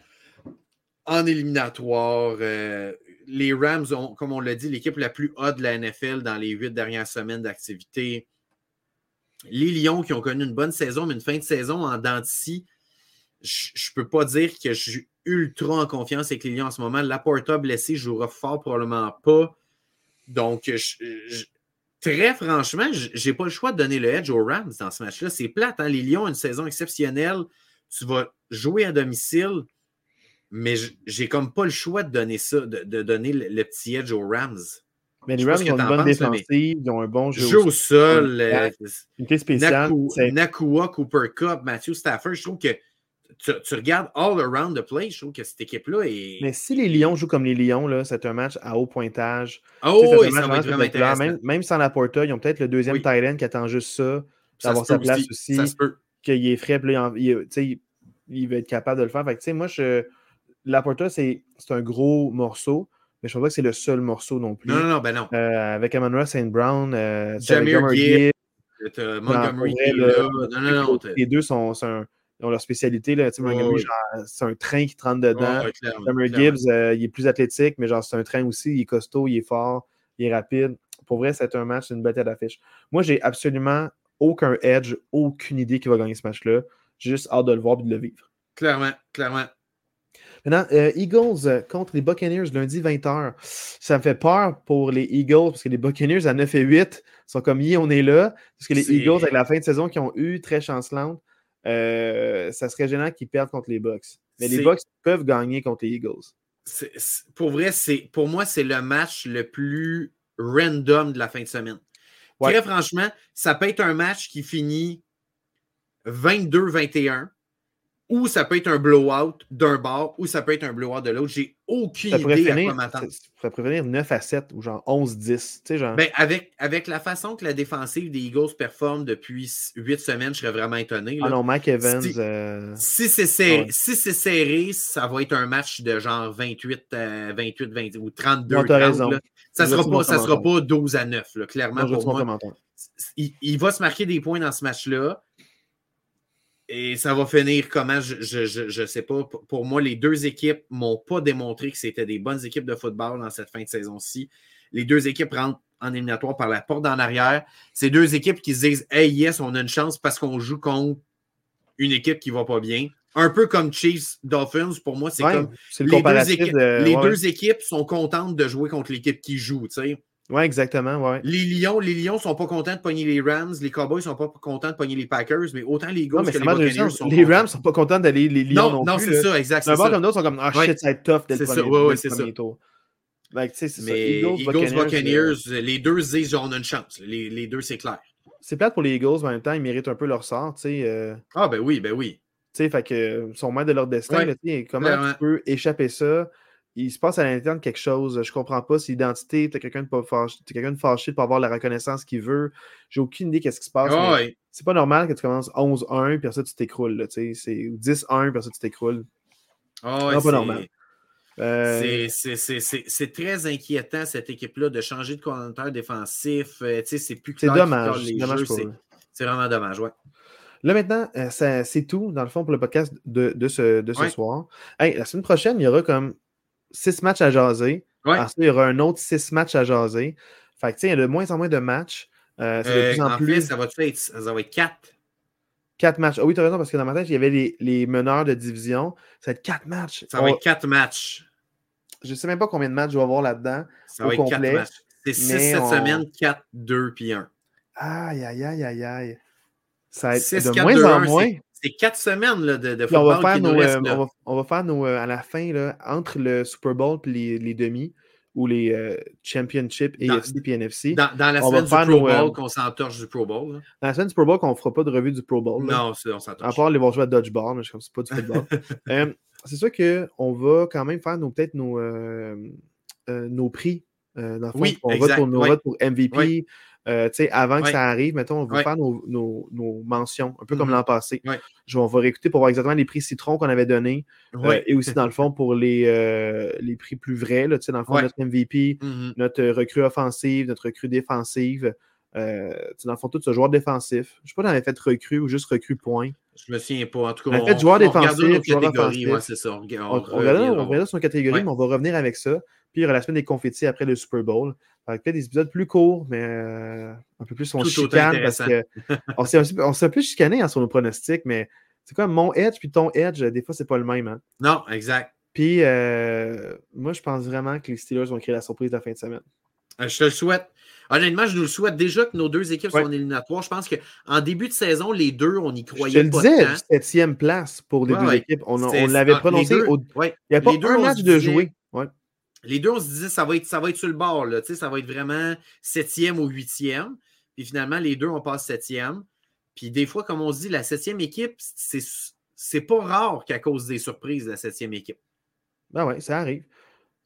en éliminatoire. Euh, les Rams ont, comme on l'a dit, l'équipe la plus haute de la NFL dans les huit dernières semaines d'activité. Les Lions qui ont connu une bonne saison, mais une fin de saison en denti, je ne peux pas dire que je suis ultra en confiance avec les Lions en ce moment. Laporta blessé jouera fort probablement pas. Donc, très franchement, je n'ai pas le choix de donner le edge aux Rams dans ce match-là. C'est plate. Hein? Les Lions ont une saison exceptionnelle. Tu vas jouer à domicile mais j'ai comme pas le choix de donner ça, de, donner le, petit edge aux Rams. Mais les Rams ont une bonne défensive, ils ont un bon jeu, au sol. Euh, une spéciale. Nakua, Cooper Cup, Matthew Stafford, je trouve que tu, regardes all around the place, je trouve que cette équipe-là est. Mais si les Lions jouent comme les Lions, c'est un match à haut pointage. Oh oui, ça va être vraiment intéressant. Même, même, sans la Porta, ils ont peut-être le deuxième oui. qui attend juste ça, d'avoir sa place aussi. Ça se peut. Qu'il est frais, puis il, il, va être capable de le faire. Fait que, moi, je Laporta, c'est un gros morceau. mais je ne pense pas que c'est le seul morceau non plus. Non, non, non, ben non. Euh, avec Amon St. Brown, euh, Jamir Gibbs, Montgomery là. Non, non, non. Les deux sont, sont ont leur spécialité. Là. Montgomery, c'est un train qui te rentre dedans. Jamir Gibbs, euh, il est plus athlétique, mais genre c'est un train aussi. Il est costaud, il est fort, il est rapide. Pour vrai, c'est un match, c'est une bataille d'affiche. Moi, j'ai absolument aucun edge, aucune idée qui va gagner ce match-là. J'ai juste hâte de le voir et de le vivre. Clairement, clairement. Maintenant, euh, Eagles contre les Buccaneers lundi 20h. Ça me fait peur pour les Eagles parce que les Buccaneers à 9 et 8 sont comme y on est là. Parce que les Eagles, avec la fin de saison qui ont eu très chancelante, euh, ça serait gênant qu'ils perdent contre les Bucks. Mais les Bucks peuvent gagner contre les Eagles. pour vrai, pour moi, c'est le match le plus random de la fin de semaine. Très franchement, ça peut être un match qui finit 22-21 ou ça peut être un blowout d'un bord, ou ça peut être un blowout de l'autre. J'ai aucune idée à quoi m'attendre. Ça pourrait venir 9 à 7 ou genre 11-10. Genre... Ben, avec, avec la façon que la défensive des Eagles performe depuis 8 semaines, je serais vraiment étonné. Ah non, Mike Evans. Si, euh... si c'est serré, si serré, ça va être un match de genre 28, 28 20, ou 32. Non, 30, raison. Ça ne sera, pas, ça sera pas 12 à 9, là, clairement. pour moi, il, il va se marquer des points dans ce match-là. Et ça va finir comment, je ne sais pas. Pour moi, les deux équipes ne m'ont pas démontré que c'était des bonnes équipes de football dans cette fin de saison-ci. Les deux équipes rentrent en éliminatoire par la porte en arrière. C'est deux équipes qui se disent Hey, yes, on a une chance parce qu'on joue contre une équipe qui ne va pas bien. Un peu comme Chiefs Dolphins, pour moi, c'est comme les, deux équipes, les deux équipes sont contentes de jouer contre l'équipe qui joue. Tu sais. Oui, exactement. Ouais. Les Lions, les Lions sont pas contents de pogner les Rams, les Cowboys sont pas contents de pogner les Packers, mais autant les Eagles que les Buccaneers sont Les Rams sont pas contents d'aller les Lions non, non, c'est ça, exact. Les comme d'autres sont comme ah shit, ça va être tough dès le premier, ouais, ouais, premier tour. c'est ça. Eagles, Eagles Buccaneers, euh, les deux disent on a une chance. Les, les deux, c'est clair. C'est plate pour les Eagles, mais en même temps, ils méritent un peu leur sort. sais. Euh... Ah ben oui, ben oui. Tu sais, fait que ils sont maîtres de leur destin. Mais, comment tu peux échapper ça? Il se passe à l'interne quelque chose. Je comprends pas si l'identité, tu as quelqu'un de, fâché, quelqu'un de fâché pour avoir la reconnaissance qu'il veut. J'ai aucune idée qu'est-ce qui se passe. C'est pas normal que tu commences 11-1 puis ça tu t'écroules. C'est 10-1 puis ça tu t'écroules. c'est pas normal. Euh, c'est très inquiétant, cette équipe-là, de changer de coordinateur défensif. Euh, c'est plus C'est dommage. C'est vraiment dommage, ouais. Là, maintenant, euh, c'est tout, dans le fond, pour le podcast de, de ce, de ce soir. la semaine prochaine, il y aura comme six matchs à jaser. Ensuite, il y aura un autre six matchs à jaser. Fait que, tu sais, il y a de moins en moins de matchs. Euh, c'est de plus en, plus. ça va, être, ça va être quatre? Quatre matchs. Ah oui, tu as raison, parce que dans ma tête, il y avait les, les meneurs de division. Ça va être quatre matchs. Ça va être quatre matchs. Je ne sais même pas combien de matchs je vais avoir là-dedans. Ça va être quatre matchs. C'est six cette semaine, quatre, deux, puis un. Aïe, aïe, aïe, aïe, aïe. Ça va être de moins en moins c'est quatre semaines là, de, de football. On va faire, nos, reste, euh, on va, on va faire nos, euh, à la fin, là, entre le Super Bowl et les, les demi, ou les euh, Championship AFC et NFC. Dans, dans, la semaine du Pro Bowl, euh, qu'on s'entorche du Pro Bowl. Là. Dans la semaine du Pro Bowl, qu'on ne fera pas de revue du Pro Bowl. Non, on s'entorche. À part les vont jouer à Dodgeball, mais je ne sais pas du football. [LAUGHS] c'est sûr qu'on va quand même faire peut-être nos, nos prix. dans le fond, oui, on exact, vote pour, oui. pour MVP. Oui. Euh, avant que ça arrive, mettons, on va faire nos, nos, nos, mentions, un peu comme mm-hmm. l'an passé. Je, on va réécouter pour voir exactement les prix citron qu'on avait donnés. Euh, et aussi, dans le fond, pour les, euh, les prix plus vrais, là, dans le fond, notre MVP, mm-hmm. notre recrue offensive, notre recrue défensive. dans le fond, tout ce joueur défensif. Je ne sais pas si on avait fait recrue ou juste recrue point. Je me souviens pas. En tout cas, on, fait joueur défensif, c'est ça. On, on, on, on, on, sur catégorie, mais on va revenir avec ça. Puis il y aura la semaine des confettis après le Super Bowl. Avec peut-être des épisodes plus courts, mais euh, un peu plus on chicane parce que on s'est un peu chicané hein, sur nos pronostics, mais c'est comme mon edge puis ton edge, des fois, c'est pas le même. Hein. Non, exact. Puis euh, moi, je pense vraiment que les Steelers vont créer la surprise de la fin de semaine. Euh, je te le souhaite. Honnêtement, je nous le souhaite déjà que nos deux équipes ouais. sont éliminatoires. Je pense qu'en début de saison, les deux, on y croyait pas. Je le disais, septième place pour les ouais, deux ouais. équipes. On, on l'avait prononcé. Deux, au... Il n'y a pas un match de jouer. Les deux, on se disait ça va être, ça va être sur le bord, là, ça va être vraiment septième ou huitième. Puis finalement, les deux, on passe septième. Puis des fois, comme on se dit, la septième équipe, c'est pas rare qu'à cause des surprises, la septième équipe. Ben oui, ça arrive.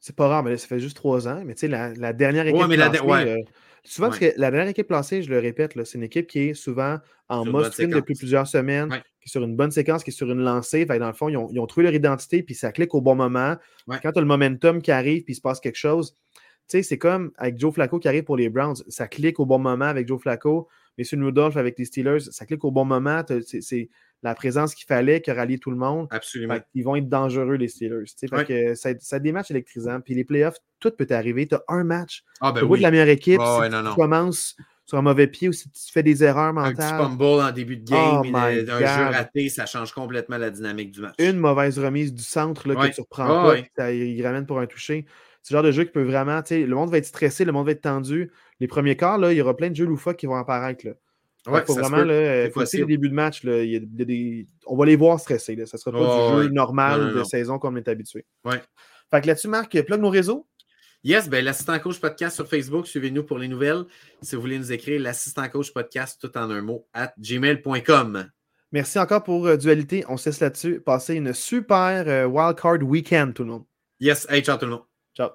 C'est pas rare, mais là, ça fait juste trois ans. Mais tu sais, la, la, dernière équipe ouais, mais la, ouais. euh, Souvent, parce que la dernière équipe placée, je le répète, c'est une équipe qui est souvent en Sur séquence. depuis plusieurs semaines, Ouais. qui est sur une bonne séquence, qui est sur une lancée. Fait dans le fond, ils ont, ils ont trouvé leur identité, puis ça clique au bon moment. Ouais. Quand tu as le momentum qui arrive, puis il se passe quelque chose, tu sais, c'est comme avec Joe Flacco qui arrive pour les Browns. Ça clique au bon moment avec Joe Flacco. Monsieur Rudolph avec les Steelers, ça clique au bon moment. La présence qu'il fallait qui a rallié tout le monde. Absolument. Ils vont être dangereux, les Steelers. Ouais. que ça, ça a des matchs électrisants. Puis les playoffs, tout peut arriver. Tu as un match. Ah, Tu ben de oui. la meilleure équipe. Si ouais, tu non, non. commences sur un mauvais pied ou si tu fais des erreurs Un petit mentales, fumble en début de game, Oh un jeu raté, ça change complètement la dynamique du match. une mauvaise remise du centre là, Ouais. que tu reprends Ah, pas, ça, il ramène pour un toucher. C'est le genre de jeu qui peut vraiment, tu sais, le monde va être stressé, le monde va être tendu. Les premiers quarts, là, il y aura plein de jeux loufoques qui vont apparaître. Là. Ouais, faut vraiment, là, C'est le début de match. Là, y a des- on va les voir stressés. Là. Ça ne sera pas Oh, du jeu ouais. normal Non, non, de non. saison comme on est habitué. Ouais. Fait que là-dessus, Marc, plug nos réseaux. Yes, ben, l'assistant coach podcast sur Facebook, suivez-nous pour les nouvelles. Si vous voulez nous écrire, l'assistant coach podcast, tout en un mot, at gmail.com. Merci encore pour euh, Dualité. On se laisse là-dessus. Passez une super euh, wildcard week-end, tout le monde. Yes, hey, ciao tout le monde. Ciao.